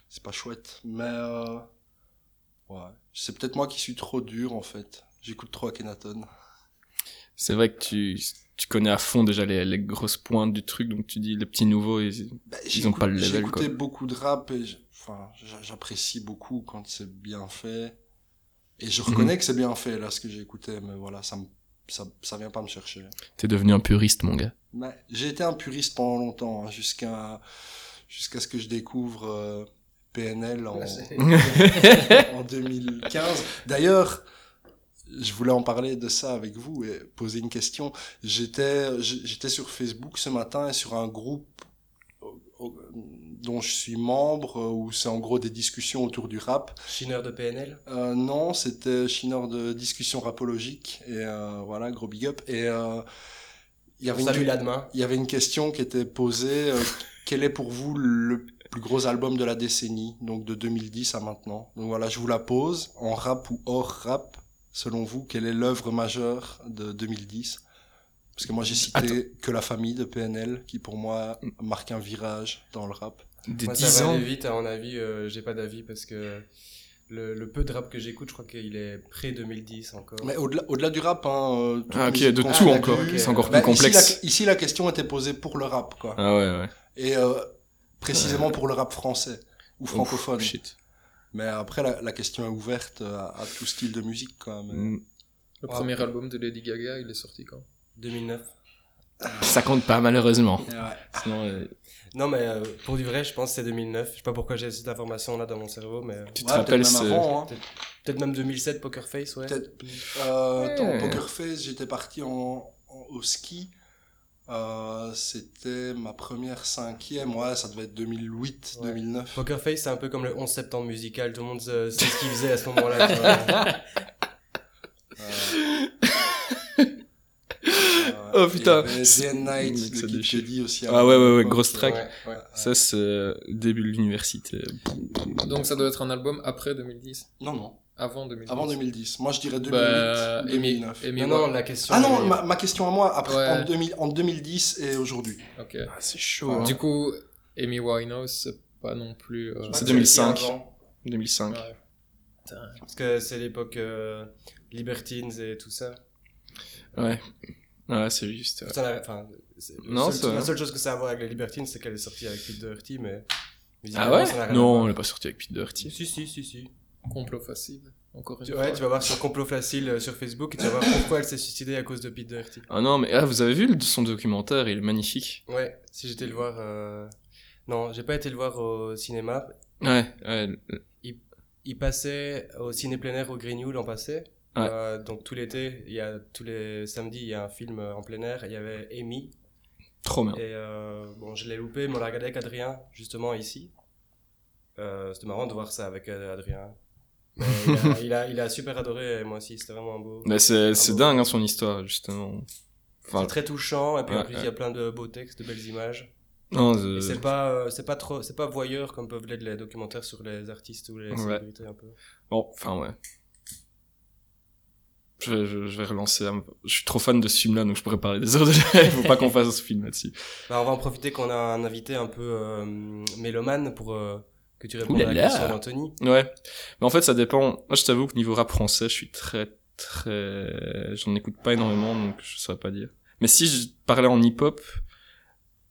c'est pas chouette, mais euh, ouais, c'est peut-être moi qui suis trop dur, en fait, j'écoute trop Akhenaton. C'est vrai que tu, tu connais à fond déjà les, les grosses pointes du truc, donc tu dis les petits nouveaux, ils... Bah, Ils ont pas le J'ai level, écouté quoi. beaucoup de rap et enfin, j'a- j'apprécie beaucoup quand c'est bien fait. Et Mhm. je reconnais que c'est bien fait, là, ce que j'ai écouté, mais voilà, ça me, ça, ça vient pas me chercher. t'es devenu un puriste, mon gars. Mais j'ai été un puriste pendant longtemps, hein, jusqu'à jusqu'à ce que je découvre euh, PNL en, en 2015. D'ailleurs, je voulais en parler de ça avec vous et poser une question. J'étais j'étais sur Facebook ce matin et sur un groupe au- dont je suis membre euh, où c'est en gros des discussions autour du rap. Chineur de PNL. Euh, non, c'était Chineur de discussion rapologique et euh, voilà, gros big up. Et euh, il y avait une Salut là demain. il y avait une question qui était posée. euh, quel est pour vous le plus gros album de la décennie, donc de 2010 à maintenant? Donc voilà, je vous la pose. En rap ou hors rap, selon vous, quelle est l'œuvre majeure de 2010 Parce que moi j'ai cité que La Famille de PNL, qui pour moi marque un virage dans le rap. Des Moi, 10 ça va ans. aller vite, à mon avis. euh, j'ai pas d'avis parce que le, le peu de rap que j'écoute, je crois qu'il est pré 2010 encore. Mais au-delà au-delà du rap, hein, euh, Ah ok, de tout encore, ok. c'est encore Bah, plus ici, complexe. la, ici, la question était posée pour le rap, quoi. Ah ouais, ouais. Et euh, précisément pour le rap français ou francophone. Ouf, shit. Mais après, la, la question est ouverte à, à tout style de musique, quoi. Mais... Mm. Le Ouais. premier album de Lady Gaga, il est sorti quand? 2009. Ça compte pas, malheureusement. Et ouais. Sinon, euh, Non, mais euh, pour du vrai, je pense que c'est 2009. Je sais pas pourquoi j'ai cette information là dans mon cerveau, mais euh, tu te Ouais, rappelles peut-être ce... même avant, hein. peut-être même 2007 Poker Face, ouais. Peut-être. Euh, Poker Face, j'étais parti en, en- au ski. Euh, c'était ma première cinquième, ouais, ça devait être 2008, ouais. 2009. Poker Face, c'est un peu comme le 11 septembre musical, tout le monde sait ce qu'il faisait à ce moment-là. euh... oh putain. The Night de Kid aussi. Ah ouais, hein. ouais, ouais, grosse track. Ça, c'est euh, début de l'université. Donc ça doit être un album après 2010 Non, non. Avant 2010. Avant 2010. Moi, je dirais 2008, Bah, Amy, 2009. Amy Non, la question. Ah non, elle est- ma, ma question à moi, après, Ouais. en, 2000, en 2010 et aujourd'hui. Ok. Ah, c'est chaud. Du coup, Amy Winehouse, c'est pas non plus. euh, C'est Pas 2005. qui avant. 2005. ouais. Putain. Parce que c'est l'époque euh, Libertines et tout ça. Ouais. Ouais, c'est juste. Ça n'a- enfin, Non, seul- la seule chose que ça a à voir avec les Libertines, c'est qu'elle est sortie avec Pete Doherty, mais. Ah ouais? Non, on n'est pas sorti avec Pete Doherty. Si, si, si, si. Complot facile. Encore une Tu, fois. ouais, tu vas voir sur Complot Facile euh, sur Facebook et tu vas voir pourquoi elle s'est suicidée à cause de Pete Doherty. Ah non, mais ah, vous avez vu le- son documentaire Il est magnifique. Ouais, si j'étais le voir. euh, Non, j'ai pas été le voir au cinéma. Ouais, ouais. Il passait au ciné plein air au Greenwood l'an passé. Ouais. Euh, donc tout l'été, il y a tous les samedis, il y a un film euh, en plein air. Il y avait Amy. Trop bien. Et euh, bon, je l'ai loupé, mais on l'a regardé avec Adrien, justement ici. Euh, c'était marrant de voir ça avec euh, Adrien. Mais il, a, il, a, il a super adoré, et moi aussi, c'était vraiment beau. Mais c'est c'est bon. dingue hein, son histoire, justement. Enfin, C'est très touchant, et puis en plus, il y a plein de beaux textes, de belles images. non, c'est pas, euh, c'est pas trop, c'est pas voyeur comme peuvent l'être les documentaires sur les artistes ou les Ouais. célébrités un peu. Bon, enfin, ouais. Je, vais- je, je vais relancer. un- Je suis trop fan de ce film-là, donc je pourrais parler des heures de live. Faut pas qu'on fasse ce film là-dessus. Bah, on va en profiter qu'on a un invité un peu euh, mélomane pour euh, que tu répondes à la question d'Anthony. Ouais. Mais en fait, ça dépend. Moi, je t'avoue que niveau rap français, je suis très, très, j'en écoute pas énormément, donc je saurais pas dire. Mais si je parlais en hip-hop,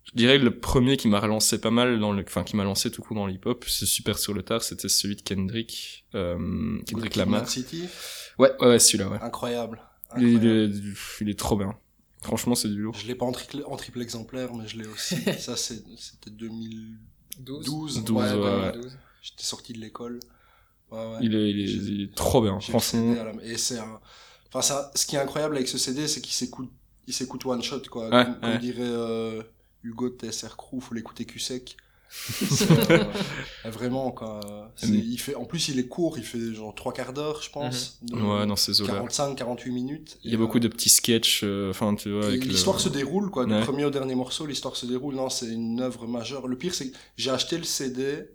je dirais que le premier qui m'a relancé pas mal dans le, enfin, qui m'a lancé tout court dans le hip-hop, c'est super sur le tard, c'était celui de Kendrick, euh, Kendrick Lamar. City, Ouais, ouais, ouais, celui-là, ouais. incroyable. Il est, il est trop bien. Franchement, c'est du lourd. Je l'ai pas en triple, en triple exemplaire, mais je l'ai aussi. Ça, c'est- c'était 2012. 12 12, ouais, ouais. 2012. J'étais sorti de l'école. Ouais, ouais. Il est, il est, il est trop bien, franchement. La- Et c'est un... Enfin, ça, ce qui est incroyable avec ce CD, c'est qu'il s'écoute, il s'écoute one shot, quoi. Ouais, comme, comme dirait euh, Hugo de TSR Crew, faut l'écouter cul sec. Euh, vraiment, quoi. Il fait, en plus, il est court, il fait genre trois quarts d'heure, je pense. de- Ouais, dans ces eaux-là. 45, 48 minutes. Il y a beaucoup de petits sketchs, euh, enfin, tu vois, le- L'histoire se déroule, quoi. Du Ouais. premier au dernier morceau, l'histoire se déroule. Non, c'est une œuvre majeure. Le pire, c'est que j'ai acheté le CD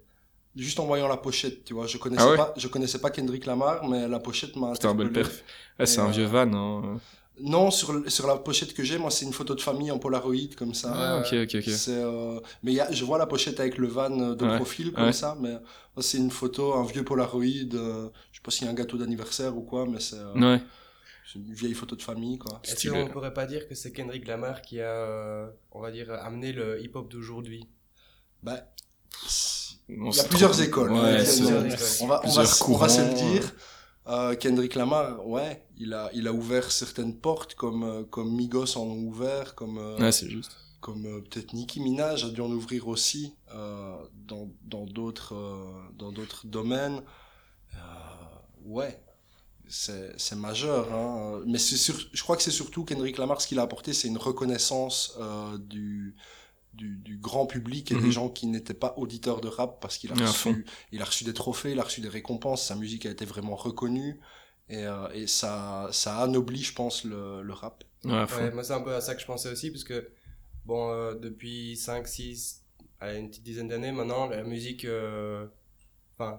juste en voyant la pochette, tu vois. Je connaissais Ah ouais pas, je connaissais pas Kendrick Lamar, mais la pochette m'a C'était un bel perf. Ouais, c'est un euh, vieux van, hein. Non, sur, sur la pochette que j'ai, moi, c'est une photo de famille en Polaroid, comme ça. Ah, ok, ok, ok. C'est, euh, mais il y a, je vois la pochette avec le van euh, de Ouais, profil, comme ouais. ça, mais moi, c'est une photo, un vieux Polaroid, euh, je sais pas s'il y a un gâteau d'anniversaire ou quoi, mais c'est, euh, Ouais. c'est une vieille photo de famille, quoi. Est-ce qu'on ne pourrait pas dire que c'est Kendrick Lamar qui a, euh, on va dire, amené le hip-hop d'aujourd'hui? Bah, Il y a plusieurs écoles. On va, on va, on se le dire. Euh, Kendrick Lamar, ouais, il a, il a ouvert certaines portes comme, euh, comme Migos en ont ouvert, comme, euh, Ouais, c'est juste. comme peut-être Nicki Minaj a dû en ouvrir aussi dans dans d'autres dans d'autres domaines. Ouais, c'est majeur. Hein. Mais sur, je crois que c'est surtout Kendrick Lamar ce qu'il a apporté, c'est une reconnaissance euh, du du, du grand public et Mhm. des gens qui n'étaient pas auditeurs de rap parce qu'il a reçu il a reçu des trophées, il a reçu des récompenses, sa musique a été vraiment reconnue et, euh, et ça ça anoblit je pense le, le rap. Ouais, moi c'est un peu à ça que je pensais aussi, parce que, bon, euh, depuis 5, 6, allez, une petite dizaine d'années maintenant, la musique, euh,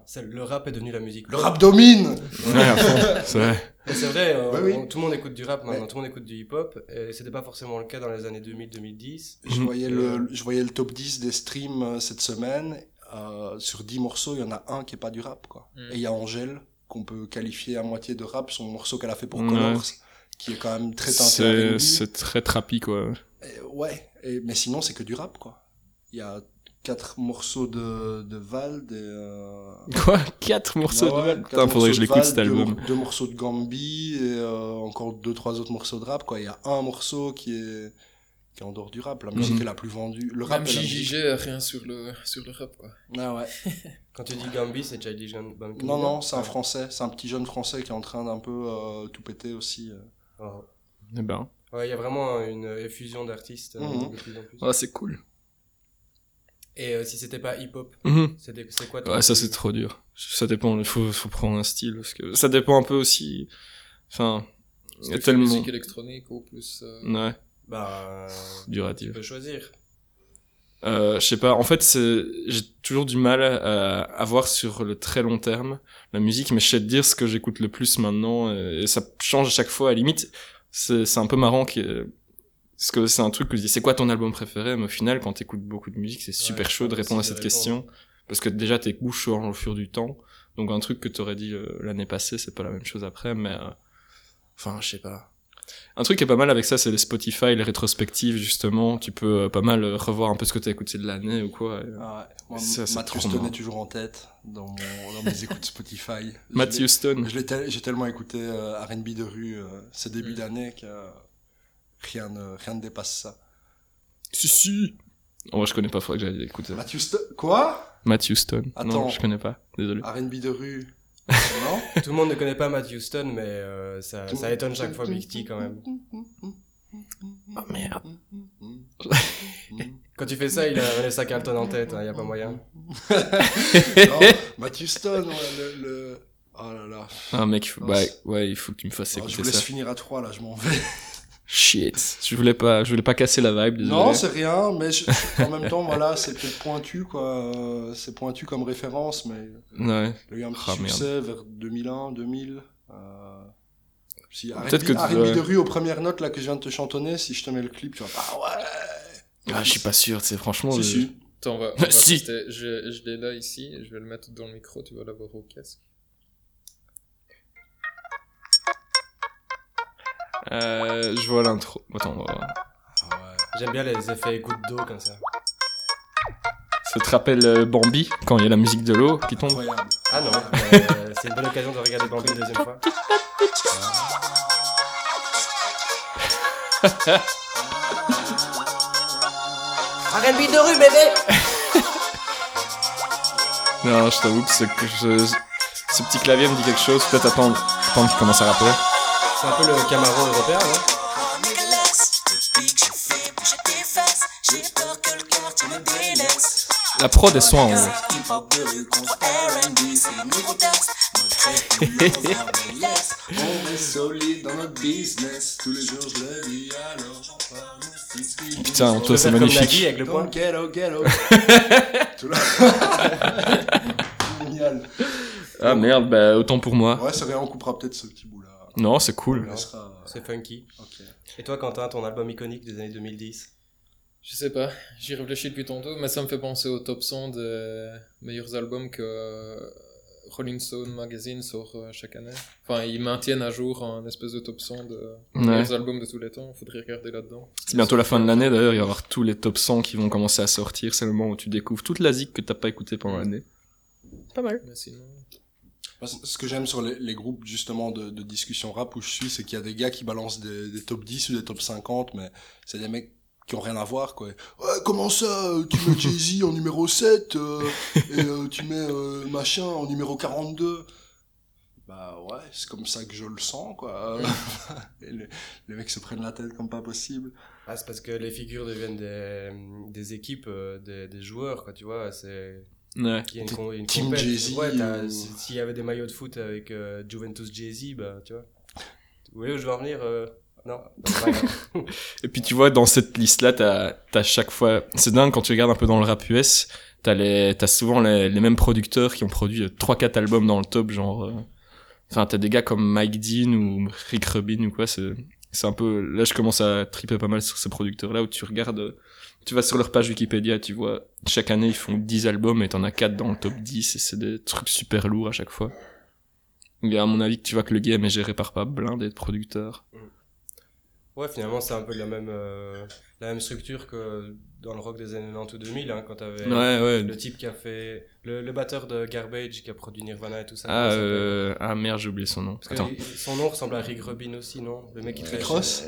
enfin, le rap est devenu la musique. Le rap domine. Ouais, à fond. C'est vrai. Vrai, euh, Ouais, oui. on- tout le monde écoute du rap maintenant, Ouais. tout le monde écoute du hip-hop, et c'était pas forcément le cas dans les années 2000-2010. Je Mhm. voyais le, je voyais le top 10 des streams euh, cette semaine. Euh, sur 10 morceaux, il y en a un qui est pas du rap, quoi. Mm. Et il y a Angèle, qu'on peut qualifier à moitié de rap, son morceau qu'elle a fait pour Ouais. Colors, qui est quand même très teinté C'est très trappy, quoi. Et ouais, et, mais sinon, c'est que du rap, quoi. Il y a quatre morceaux de, de Vald et, euh, Quoi? Quatre morceaux ouais, de ouais, Val quatre Putain, faudrait que je l'écoute cet Vald, deux album. mor- Deux, morceaux de Gambi et euh, encore deux, trois autres morceaux de rap, quoi. Il y a un morceau qui est, qui est en dehors du rap. La musique Mhm. est la plus vendue. Le rap Même. JJG a rien sur le, sur le rap, quoi. Ah ouais. Quand tu dis Gambi, c'est Childish Gambino Non, non, c'est un Ouais. français. C'est un petit jeune français qui est en train d'un peu euh, tout péter aussi. euh. Oh. Eh ben. Ouais, il y a vraiment une effusion d'artistes euh, Mhm. Ouais, c'est cool. Et euh, si c'était pas hip-hop, Mhm. c'est quoi ton Ouais, ça c'est trop dur. Ça dépend, il faut, faut prendre un style, parce que ça dépend un peu aussi. Enfin, il y a tellement. Musique électronique ou plus. euh, Ouais. Bah, Dur à tu dire. peux choisir. Euh, je sais pas. En fait, c'est- j'ai toujours du mal à, à voir sur le très long terme la musique, mais je sais te dire ce que j'écoute le plus maintenant, et ça change à chaque fois. À la limite, c'est c'est un peu marrant que parce que c'est un truc que je dis, c'est quoi ton album préféré? Mais au final, quand t'écoutes beaucoup de musique, c'est super Ouais, chaud de répondre à cette question, parce que déjà tes goûts changent au fur du temps. Donc un truc que t'aurais dit euh, l'année passée, c'est pas la même chose après, mais euh, enfin, je sais pas. Un truc qui est pas mal avec ça, c'est les Spotify, les rétrospectives, justement. Tu peux euh, pas mal euh, revoir un peu ce que t'as écouté de l'année ou quoi. et- Ah ouais. Moi, Ça, Matt Houston est toujours en tête dans, mon, dans mes écoutes Spotify. Matt Houston. J'ai tellement écouté euh, R&B de rue euh, ces débuts Mm. d'année que euh, rien, ne, rien ne dépasse ça. Si, si. Oh, je connais pas, faudrait que j'aille écouter. Matt Houston... Quoi? Matt Houston. Attends. Non, je connais pas. Désolé. R&B de rue Non? Tout le monde ne connaît pas Matt Houston, mais euh, ça, ça étonne chaque fois Big T quand même. Oh merde. Quand tu fais ça, il a Vanessa Carlton en tête, il y a pas moyen. non, Matt Houston, ouais, le, le... Oh là là. Ah, mec, il faut- Non, bah, c'est- ouais, il faut que tu me fasses Alors, je écouter vous laisse ça. finir à 3 là, je m'en vais. Shit. Je voulais pas, je voulais pas casser la vibe, désolé. Non, c'est rien, mais je- en même temps, voilà, c'est peut-être pointu, quoi. C'est pointu comme référence, mais Ouais. il a eu un petit Ah, merde. succès vers 2001, 2000. Euh... Si, Peut-être que tu- de rue aux premières notes là que je viens de te chantonner, si je te mets le clip, tu vas ah ouais. Ah, je suis pas sûr, c'est franchement. Si, le- si. Attends, on va, on va Si. tester. Je, je l'ai là ici, je vais le mettre dans le micro, tu vas l'avoir au casque. Euh, je vois l'intro. Attends, on va voir. Ah ouais. J'aime bien les effets gouttes d'eau comme ça. Ça te rappelle euh, Bambi quand il y a la musique de l'eau qui tombe? Incroyable. Ah non, mais, euh, c'est une bonne occasion de regarder Bambi une deuxième fois. R&B de rue, bébé Non, je t'avoue que, c'est que je- ce petit clavier me dit quelque chose. Peut-être attendre, attendre qu'il commence à rapper. C'est un peu le Camaro européen, non La prod est soin. Putain, toi c'est magnifique. avec le. Génial. Ah merde, bah autant pour moi. Ouais, c'est rien, on coupera peut-être ce petit bout. Non, c'est cool. laissera. C'est funky. Et toi, Quentin, ton album iconique des années 2010 Je sais pas, j'y réfléchis depuis tantôt, mais ça me fait penser au top 100 des meilleurs albums que euh, Rolling Stone Magazine sort euh, chaque année. Enfin, ils maintiennent à jour un espèce de top 100 de Ouais. meilleurs albums de tous les temps, faudrait regarder là-dedans. C'est bientôt la fin de l'année d'ailleurs, il va y avoir tous les top 100 qui vont commencer à sortir. C'est le moment où tu découvres toute la zik que t'as pas écouté pendant l'année. Pas mal. Mais sinon... Ce que j'aime sur les, les groupes justement de, de discussion rap où je suis, c'est qu'il y a des gars qui balancent des, des top 10 ou des top 50, mais c'est des mecs qui ont rien à voir quoi. Ouais, comment ça euh, Tu mets Jay-Z en numéro 7 euh, et euh, tu mets euh, machin en numéro 42 Bah ouais, c'est comme ça que je le sens quoi. et les, les mecs se prennent la tête comme pas possible. Ah, c'est parce que les figures deviennent des, des équipes, des, des joueurs, quoi, tu vois. C'est. Ouais. Il y a une, une Team. Jay-Z Ouais, ou- si- s'il y avait des maillots de foot avec euh, Juventus Jay-Z, bah, tu vois. Vous voyez où je veux en venir euh, Non. Et puis tu vois, dans cette liste-là, t'as, t'as chaque fois, c'est dingue quand tu regardes un peu dans le rap US, t'as les, t'as souvent les, les mêmes producteurs qui ont produit 3-4 albums dans le top, genre, euh, enfin, t'as des gars comme Mike Dean ou Rick Rubin ou quoi, c'est, c'est un peu, là, je commence à triper pas mal sur ces producteurs-là où tu regardes, euh, tu vas sur leur page Wikipédia, tu vois, chaque année, ils font 10 albums et t'en as 4 dans le top 10 et c'est des trucs super lourds à chaque fois. Et à mon avis, tu vois que le game est géré par pas blindé de producteurs. Ouais, finalement, c'est un peu la même, euh, la même structure que dans le rock des années 90 ou 2000, hein, quand t'avais Ouais, ouais. le type qui a fait. Le, le batteur de Garbage qui a produit Nirvana et tout ça. Ah, euh, ah merde, j'ai oublié son nom. Parce que Attends. il- son nom ressemble à Rick Rubin aussi, non? Le mec qui fait. Ross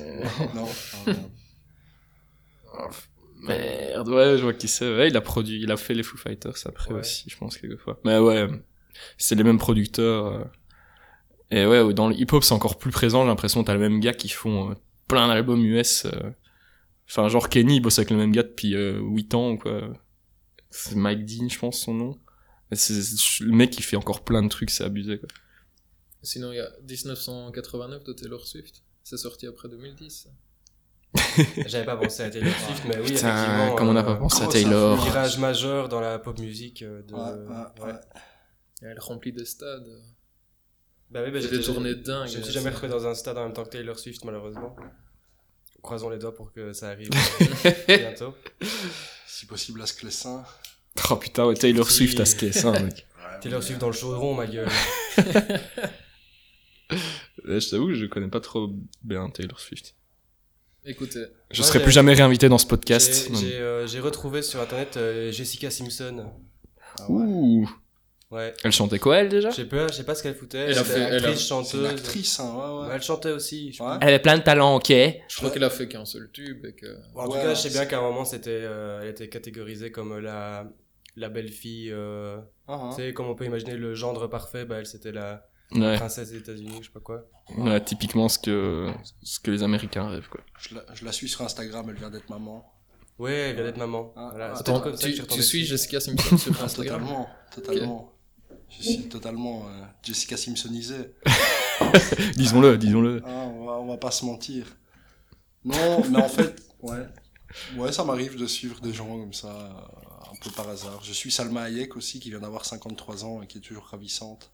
Non. Ah, non. Merde, ouais, je vois qui c'est. Ouais, il a produit, il a fait les Foo Fighters après Ouais. aussi, je pense, quelquefois. Mais ouais, c'est les mêmes producteurs. euh. Et ouais, dans le hip-hop, c'est encore plus présent, j'ai l'impression que t'as le même gars qui font euh, plein d'albums US. euh. Enfin, genre Kenny, il bosse avec le même gars depuis euh, 8 ans, ou quoi. C'est Mike Dean, je pense, son nom. C'est c'est- le mec qui fait encore plein de trucs, c'est abusé, quoi. Sinon, il y a 1989 de Taylor Swift. C'est sorti après 2010. J'avais pas pensé à Taylor Swift, mais oui, Putain, effectivement. comme on n'a euh, pas pensé à Taylor. influence. Virage majeur dans la pop musique. euh, de... Ouais, ouais, ouais. Elle remplit des stades. Bah oui, bah, J'ai des tournées dingues. Je me suis jamais retrouvé dans un stade en même temps que Taylor Swift, malheureusement. Croisons les doigts pour que ça arrive euh, bientôt. Si possible à Sclessin. Oh putain, ouais, Taylor Si. Swift à ça, mec. Taylor Swift dans le chaudron, ma gueule. Ouais, Je t'avoue, je connais pas trop bien Taylor Swift. Écoutez, Je Ouais, serai plus jamais réinvité dans ce podcast. J'ai- J'ai euh, retrouvé sur internet euh, Jessica Simpson. Ah ouais. Ouh. Ouais. Elle chantait quoi, elle, déjà Je sais pas, je sais pas ce qu'elle foutait. Elle a fait- elle a- actrice, chanteuse. une actrice, hein, ouais, Ouais. Elle chantait aussi. je sais Ouais. pas. avait plein de talent, ok. je crois qu'elle a fait qu'un seul tube et que. En Ouais, tout cas, je sais bien qu'à un moment, c'était, euh, elle était catégorisée comme la, la belle fille. Euh, Ah, hein. Tu sais, comme on peut imaginer le gendre parfait, bah, elle c'était la Ouais. princesse des États-Unis, je sais pas quoi. Ouais, typiquement ce que, ce que les Américains rêvent, quoi. Je, la, je la suis sur Instagram, elle vient d'être maman. Ouais, elle vient d'être maman. Ah, Voilà, ah, Attends, comme ça tu, suis tu suis dessus. Jessica Simpson sur Ah, Instagram totalement, totalement. Je suis totalement euh, Jessica Simpsonisé. Disons-le, disons-le. Ah, on, va, on va pas se mentir. Non, mais en fait, ouais. Ouais, ça m'arrive de suivre des gens comme ça, euh, un peu par hasard. Je suis Salma Hayek aussi, qui vient d'avoir 53 ans et qui est toujours ravissante.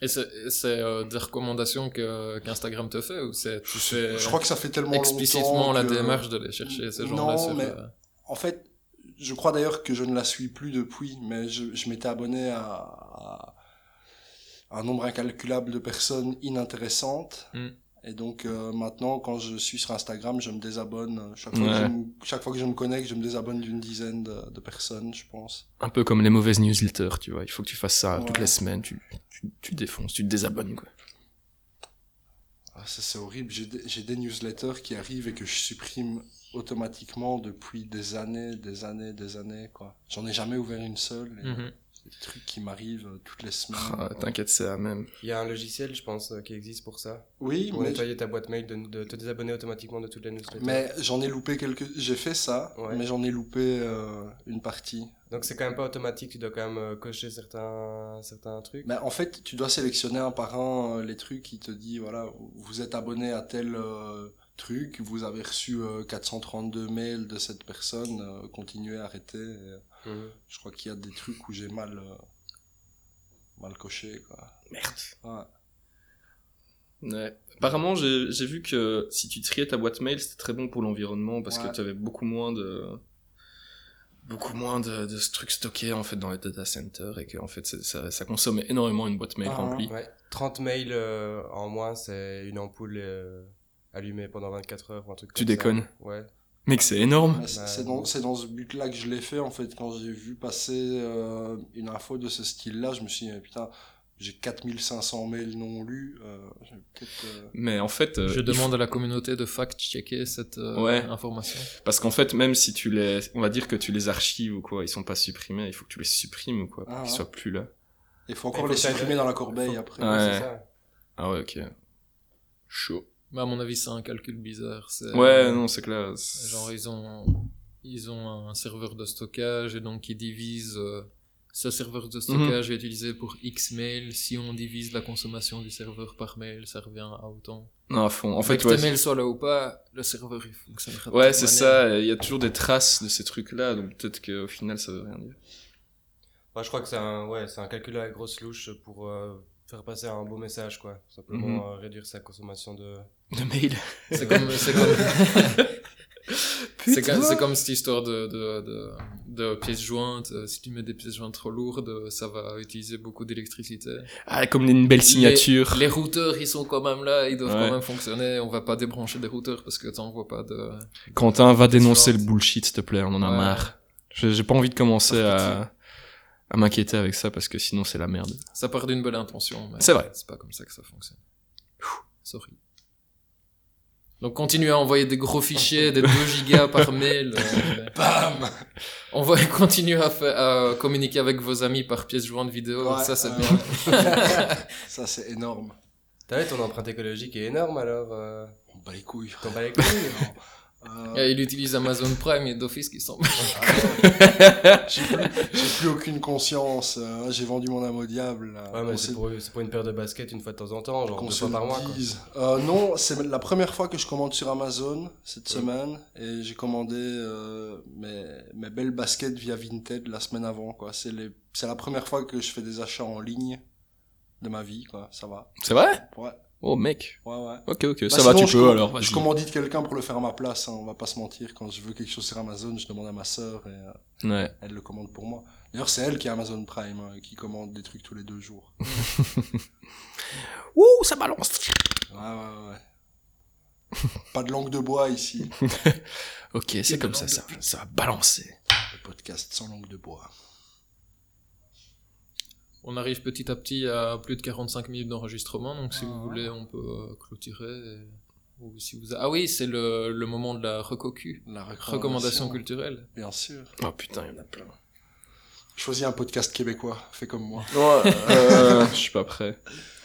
Et c'est c'est, euh, des recommandations que qu'Instagram te fait ou c'est tu fais Je crois que ça fait tellement explicitement la que- démarche d'aller chercher ces gens-là Non, sur. mais- euh, En fait, je crois d'ailleurs que je ne la suis plus depuis, mais je, je m'étais abonné à un nombre incalculable de personnes inintéressantes. Mm. Et donc euh, maintenant, quand je suis sur Instagram, je me désabonne. Chaque fois, que, Ouais. je me, chaque fois que je me connecte, je me désabonne d'une dizaine de, de personnes, je pense. Un peu comme les mauvaises newsletters, tu vois. Il faut que tu fasses ça toutes les semaines. Tu, tu, tu défonces, tu te désabonnes, quoi. Ah, ça c'est horrible. J'ai des, newsletters qui arrivent et que je supprime automatiquement depuis des années, des années, des années. quoi. J'en ai jamais ouvert une seule. et mhm. Des trucs qui m'arrivent euh, toutes les semaines. Ah, T'inquiète, c'est la même. Il y a un logiciel, je pense, euh, qui existe pour ça. Oui, Pour mais nettoyer ta boîte mail, de, de te désabonner automatiquement de toutes les newsletters. Mais j'en ai loupé quelques. J'ai fait ça, Ouais. mais j'en ai loupé euh, une partie. Donc c'est quand même pas automatique, tu dois quand même cocher certains, certains trucs. Mais en fait, tu dois sélectionner un par un les trucs qui te dit voilà, vous êtes abonné à tel euh, truc, vous avez reçu euh, 432 mails de cette personne, euh, continuez, arrêtez. Et, Mhm. je crois qu'il y a des trucs où j'ai mal euh, mal coché quoi. Merde. Ouais. Ouais. Apparemment, j'ai vu que si tu triais ta boîte mail, c'était très bon pour l'environnement parce Ouais. que tu avais beaucoup moins de beaucoup moins de, de ce truc stocké en fait dans les data centers et que en fait ça, ça consomme énormément une boîte mail Ah, remplie. Ouais. 30 mails euh, en moins, c'est une ampoule euh, allumée pendant 24 heures ou un truc Tu comme ça. déconnes. Ouais. Mec, c'est énorme. Mais c'est c'est dans, c'est dans ce but-là que je l'ai fait, en fait. Quand j'ai vu passer euh, une info de ce style-là, je me suis dit, putain, j'ai 4500 mails non lus. Euh, euh, Mais en fait, euh, Je demande à la communauté de fact-checker cette euh, Ouais. information. parce qu'en fait, même si tu les, on va dire que tu les archives ou quoi, ils sont pas supprimés, il faut que tu les supprimes ou quoi, pour Ah, qu'ils ouais. soient plus là. Il faut encore faut les supprimer dans la il corbeille faut- après. Ouais. Ouais, c'est ça. Ah ouais, ok. Chaud. Mais à mon avis, c'est un calcul bizarre. c'est- Ouais, non, c'est clair. Genre, ils ont, ils ont un serveur de stockage et donc ils divisent. euh, ce serveur de stockage est utilisé pour X mails. Si on divise la consommation du serveur par mail, ça revient à autant. Non, à fond. En fait, que ouais, tes mails soient là ou pas, le serveur il fonctionnera Ouais, c'est manière. ça. Il y a toujours des traces de ces trucs-là, donc peut-être qu'au final, ça veut rien dire. Ouais, je crois que c'est un, ouais, c'est un calcul à la grosse louche pour euh, faire passer un beau message, quoi. Simplement Mhm. euh, réduire sa consommation de. De mail. C'est comme, c'est comme, c'est comme, comme cette histoire de, de, de, de pièces jointes. Euh, Si tu mets des pièces jointes trop lourdes, ça va utiliser beaucoup d'électricité. Ah, comme une belle signature. Les routeurs, ils sont quand même là, ils doivent Ouais. quand même fonctionner. On va pas débrancher des routeurs parce que t'envoies pas de. Quentin, va dénoncer le bullshit, s'il te plaît, on en a Ouais. marre. J'ai pas envie de commencer à, à m'inquiéter avec ça parce que sinon c'est la merde. Ça part d'une belle intention. mais C'est vrai. C'est pas comme ça que ça fonctionne. Sorry. Donc continuez à envoyer des gros fichiers, des 2 gigas par mail. euh, Bam on va continuer à, faire, à communiquer avec vos amis par pièce jointe vidéo. Ouais, ça c'est ouais, bien. Ça, c'est énorme. T'as vu, ton empreinte écologique est énorme alors. Euh... On bat les couilles. T'en bats les couilles. Euh, il utilise Amazon Prime et d'office qui sont. j'ai plus, j'ai plus aucune conscience. euh, j'ai vendu mon âme au diable. là. Ouais, mais On c'est pour, c'est pour une paire de baskets une fois de temps en temps, genre deux fois par mois. Quoi. Euh, non, c'est la première fois que je commande sur Amazon cette Ouais. semaine et j'ai commandé euh, mes, mes belles baskets via Vinted la semaine avant. quoi. C'est les, c'est la première fois que je fais des achats en ligne de ma vie. quoi. Ça va. C'est vrai? Ouais, Oh mec. ouais, ouais. Ok, ok, Bah, ça va, tu je peux com- alors, vas-y. Je commandite quelqu'un pour le faire à ma place, hein, on va pas se mentir. Quand je veux quelque chose sur Amazon, je demande à ma sœur et euh, Ouais. elle le commande pour moi. D'ailleurs, c'est elle qui a Amazon Prime, hein, qui commande des trucs tous les deux jours. Ouh, ça balance. Ouais, ouais, ouais. pas de langue de bois ici. Ok, c'est comme ça, ça, ça va balancer. Le podcast sans langue de bois. On arrive petit à petit à plus de 45 minutes d'enregistrement, donc si Ah. vous voulez, on peut euh, clôturer. et- Ou si vous a- Ah oui, c'est le, le moment de la recocu. La Recommandation culturelle. Bien sûr. Oh putain, il y en a plein. Choisis un podcast québécois, fais comme moi. Ouais, euh, je suis pas prêt.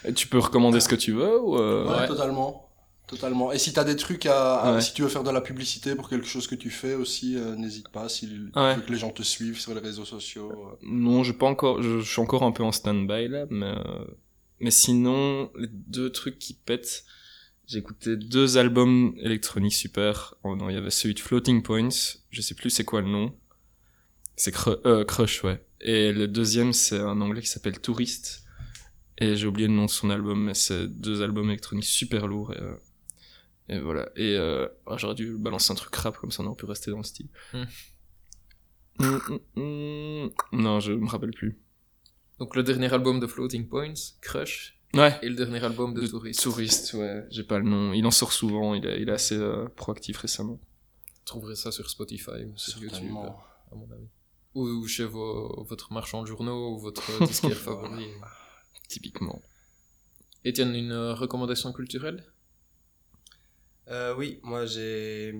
Et tu peux recommander ce que tu veux ou euh, Ouais, ouais. totalement. Totalement. Et si t'as des trucs à, à- Ouais. si tu veux faire de la publicité pour quelque chose que tu fais aussi, euh, n'hésite pas. Si Ouais. que les gens te suivent sur les réseaux sociaux. euh. Non, je pas encore. Je, je suis encore un peu en stand-by là, mais euh, mais sinon les deux trucs qui pètent. J'ai écouté deux albums électroniques super. Oh non, il y avait celui de Floating Points. Je sais plus c'est quoi le nom. C'est Cru- Crush, ouais. Et le deuxième c'est un anglais qui s'appelle Tourist. Et j'ai oublié le nom de son album, mais c'est deux albums électroniques super lourds. Et, et voilà. Et euh, j'aurais dû balancer un truc rap comme ça, on aurait pu rester dans le style. Hmm. Hum, hum. Non, je me rappelle plus. Donc le dernier album de Floating Points, Crush, Ouais. et le dernier album de, De Tourist. Touriste, ouais. J'ai pas le nom. Il en sort souvent. Il est, il est assez euh, proactif récemment. Vous trouverez ça sur Spotify ou sur YouTube, à mon avis. Ou, ou chez vos, votre marchand de journaux ou votre disquaire favori. Typiquement. Étienne, une euh, recommandation culturelle? Euh, oui, moi j'ai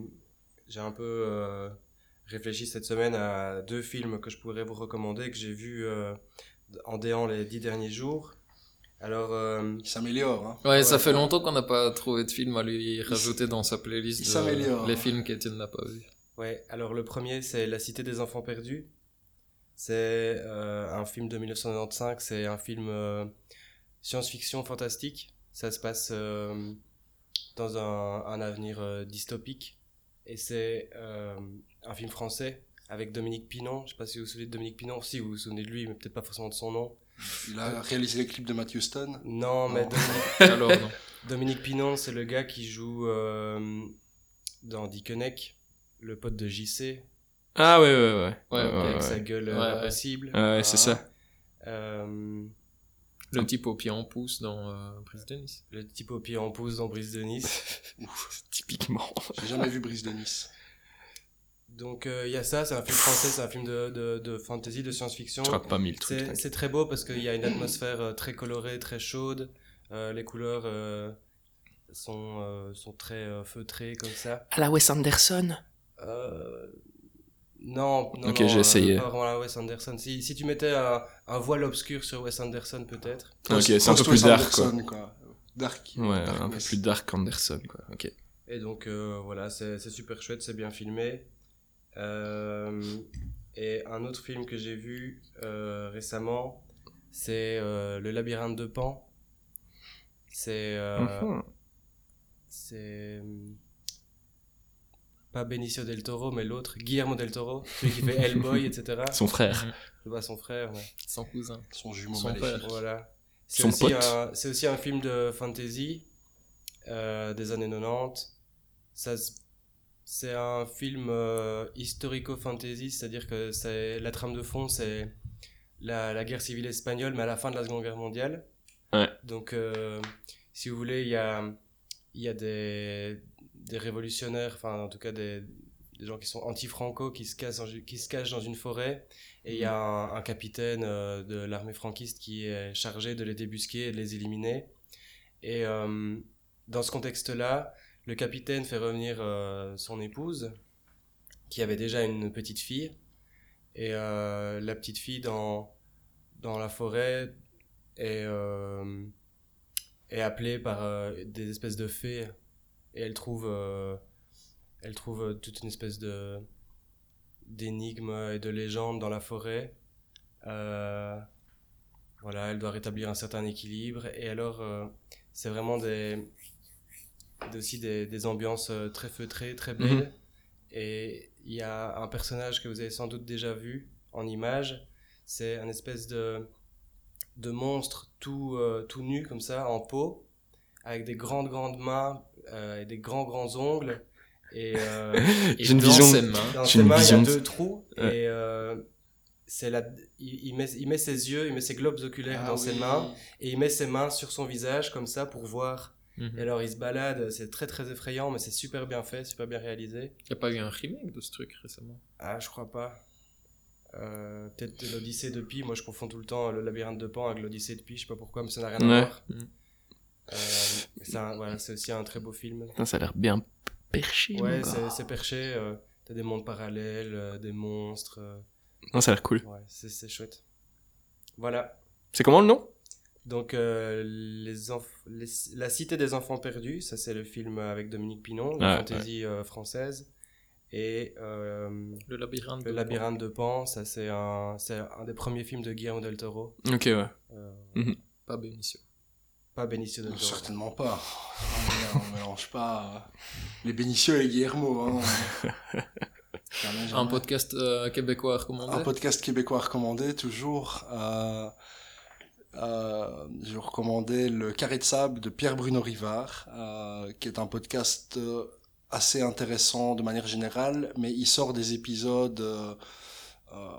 j'ai un peu euh, réfléchi cette semaine à deux films que je pourrais vous recommander que j'ai vus euh, en déant les dix derniers jours. Alors, euh, Il s'améliore, hein. Ouais, ça fait longtemps qu'on n'a pas trouvé de film à lui rajouter dans sa playlist. il s'améliore. Les films qu'Étienne n'a pas vus. ouais, alors le premier c'est La Cité des Enfants Perdus. C'est euh, un film de 1995, c'est un film euh, science-fiction fantastique. Ça se passe euh, dans un, un avenir euh, dystopique. Et c'est euh, un film français avec Dominique Pinon. Je sais pas si vous vous souvenez de Dominique Pinon. Si vous vous souvenez de lui, mais peut-être pas forcément de son nom. Il a réalisé les clips de Matthew Stone. Non, mais. Dominique, Alors, non. Dominique Pinon, c'est le gars qui joue euh, dans Dickeneck, le pote de JC, Ah ouais, ouais, ouais. Ouais, ok, avec ouais. sa gueule euh, Ouais, ouais. impossible. Ouais, c'est ça. Euh, Le type au pied en pouce dans euh, Prise de Nice. le type au pied en pouce dans Brise de Nice. Typiquement. J'ai jamais vu Brise de Nice. Donc euh, il y a ça, c'est un film français, c'est un film de, de, de fantasy, de science-fiction. Tu rates pas mille trucs. C'est très beau parce qu'il y a une atmosphère euh, très colorée, très chaude. Euh, les couleurs euh, sont, euh, sont très euh, feutrées comme ça. À la Wes Anderson. Non, non, Ok, non, j'ai euh, essayé. pas vraiment la Wes Anderson. Si, si tu mettais un, un voile obscur sur Wes Anderson, peut-être. Ok, c'est un peu plus dark, quoi. Quoi. Dark. Ouais, Dark un peu plus dark Anderson, quoi. Ok. Et donc euh, voilà, c'est super chouette, c'est bien filmé. Euh, et un autre film que j'ai vu euh, récemment, c'est euh, Le labyrinthe de Pan. C'est c'est pas Benicio del Toro, mais l'autre, Guillermo del Toro, celui qui fait Hellboy, etc. Son frère. C'est pas son frère, Son cousin. Son jumeau Son maléfique. père. voilà. C'est Son aussi, pote. un- c'est aussi un film de fantasy euh, des années 90. Ça, se- c'est un film euh, historico-fantasy, c'est-à-dire que c'est, la trame de fond, c'est la, la guerre civile espagnole, mais à la fin de la Seconde Guerre mondiale. Ouais. Donc, euh, si vous voulez, il y a, il y a des, des révolutionnaires, enfin, en tout cas, des, des gens qui sont anti-franco, qui, se cachent dans- qui se cachent dans une forêt. Et il y a un, un capitaine euh, de l'armée franquiste qui est chargé de les débusquer et de les éliminer. Et euh, dans ce contexte-là, le capitaine fait revenir euh, son épouse, qui avait déjà une petite fille. Et la petite fille, dans, dans la forêt, est, est appelée par des espèces de fées. Et elle trouve, euh, elle trouve euh, toute une espèce de d'énigmes et de légendes dans la forêt. Euh, voilà, elle doit rétablir un certain équilibre. Et alors, euh, c'est vraiment des, aussi des, des ambiances très feutrées, très belles. Mhm. Et il y a un personnage que vous avez sans doute déjà vu en image. C'est un espèce de, de monstre tout, euh, tout nu, comme ça, en peau, avec des grandes, grandes mains et des grands, grands ongles. Et, euh, Et J'ai une dans vision. ses mains, dans ses une mains, il y a deux trous Ouais. et euh, c'est la, il, il met, il met ses yeux, il met ses globes oculaires Ah dans ses mains et il met ses mains sur son visage comme ça pour voir. Mhm. Et alors il se balade, c'est très très effrayant, mais c'est super bien fait, super bien réalisé. Il n'y a pas eu un remake de ce truc récemment? Ah, je crois pas. Euh, Peut-être l'Odyssée de Pi, moi je confonds tout le temps le labyrinthe de Pan avec l'Odyssée de Pi, je sais pas pourquoi, mais ça n'a rien Ouais. à voir. Mhm. Euh, c'est voilà, c'est aussi un très beau film. Putain, Ça a l'air bien perché. Ouais, c'est perché, euh, t'as des mondes parallèles, euh, des monstres. euh, Non, ça a l'air cool. ouais, c'est chouette. Voilà. C'est comment le nom? Donc, euh, les La Cité des Enfants Perdus, ça c'est le film avec Dominique Pinon, la Ouais, fantaisie euh, française. Et euh, Le labyrinthe. Le de Labyrinthe de Pan, ça c'est un, c'est un des premiers films de Guillermo del Toro. Ok, ouais. Euh, Pas Benicio. Pas Benicio del Toro. Certainement pas. On ne mélange pas euh, les Benicio et Guillermo. Hein. Un podcast euh, québécois recommandé. Un podcast québécois recommandé, toujours. Euh, euh, je recommandais le Carré de sable de Pierre Bruno Rivard, euh, qui est un podcast euh, assez intéressant de manière générale, mais il sort des épisodes euh, euh,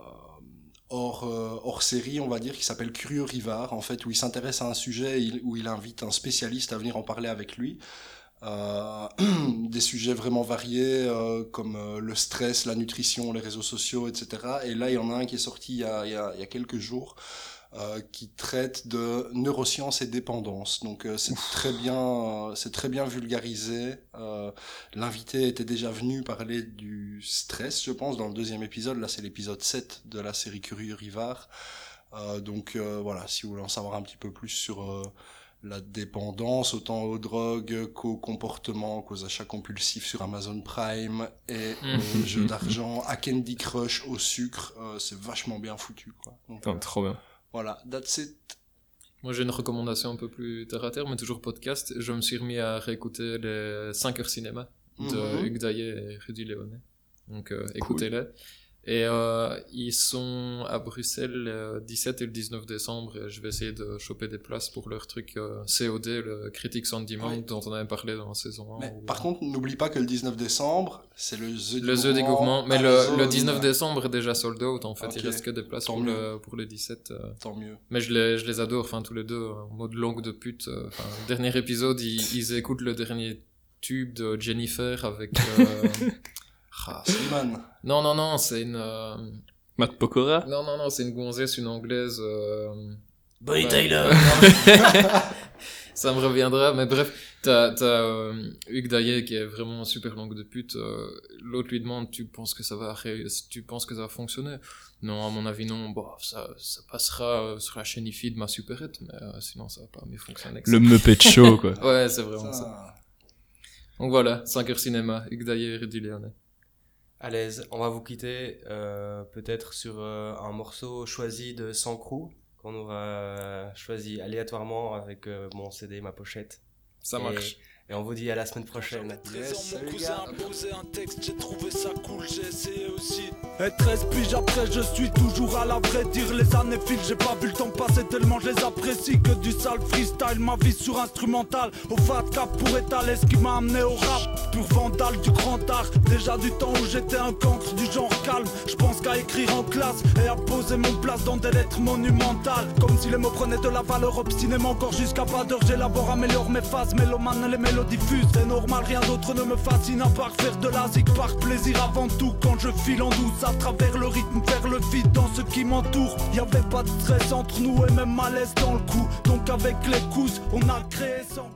hors, euh, hors série, on va dire, qui s'appelle Curieux Rivard, en fait, où il s'intéresse à un sujet, il- où il invite un spécialiste à venir en parler avec lui. Euh, des sujets vraiment variés euh, comme le stress, la nutrition, les réseaux sociaux, etc. Et là, il y en a un qui est sorti il y a quelques jours euh, qui traite de neurosciences et dépendance. Donc euh, c'est très bien, euh, c'est très bien vulgarisé. L'invité était déjà venu parler du stress, je pense, dans le deuxième épisode. Là, c'est l'épisode 7 de la série Curieux Rivard. Donc voilà, si vous voulez en savoir un petit peu plus sur la dépendance, autant aux drogues qu'aux comportements, qu'aux achats compulsifs sur Amazon Prime et aux jeux d'argent, à Candy Crush, au sucre, c'est vachement bien foutu. Quoi. Donc, trop bien. Voilà, that's it. Moi, j'ai une recommandation un peu plus terre à terre, mais toujours podcast. Je me suis remis à réécouter les 5 heures cinéma de Mhm. Hugues Daillet et Rudy Léonet. Donc, euh, écoutez-les. Et euh, ils sont à Bruxelles le 17 et le 19 décembre. Et je vais essayer de choper des places pour leur truc euh, COD, le Critics on Demand, dont on avait parlé dans la saison 1. Mais par contre, n'oublie pas que le 19 décembre, c'est le The le The Dégourmand. Mais à le, le zone. 19 décembre est déjà sold out. En fait, il reste que des places pour le, pour le 17. euh. Tant mieux. Mais je les, je les adore, enfin tous les deux, en mode langue de pute. euh, dernier épisode, ils, ils écoutent le dernier tube de Jennifer avec. euh, ah, Slimane. non, non, non, c'est une. euh, Matt Pokora? Non, non, non, c'est une gonzesse, une anglaise. euh, Bonnie Ouais. Tyler Ça me reviendra, mais bref, t'as t'as, euh, Hugues Daillet qui est vraiment super langue de pute. euh, L'autre lui demande Tu penses que ça va ré- tu penses que ça va fonctionner? Non, à mon avis, non. Bon, ça, ça passera euh, sur la chaîne IFI de ma superette, mais euh, sinon ça va pas mieux fonctionner. Le Muppet Show, quoi. Ouais, c'est vraiment ça. Ça, Donc voilà, 5 heures cinéma, Hugues Daillet et Rudy Léonet. À l'aise, on va vous quitter euh, peut-être sur euh, un morceau choisi de Sancrou qu'on aura choisi aléatoirement avec euh, mon CD, ma pochette. Ça marche. Et on vous dit à la semaine prochaine. Yes, Yes, mon cousin a posé un texte, j'ai trouvé ça cool, j'ai essayé aussi. Et 13 piges après, je suis toujours à la vraie dire. Les années filent, j'ai pas vu le temps passer tellement je les apprécie. Que du sale freestyle, ma vie sur instrumental. Au fat cap pour étaler ce qui m'a amené au rap. Pur vandale du grand art. Déjà du temps où j'étais un cancre du genre calme. Je pense qu'à écrire en classe et à poser mon place dans des lettres monumentales. Comme si les mots prenaient de la valeur obstinément. Encore jusqu'à pas d'heure, j'élabore, améliore mes phases. Mélomane, les mélodies fusent. C'est normal, rien d'autre ne me fascine à part faire de la zik par plaisir avant tout. Quand je file en douce à travers le rythme, faire le vide dans ce qui m'entoure. Y avait pas de stress entre nous et même malaise dans le coup. Donc avec les couses, on a créé sans.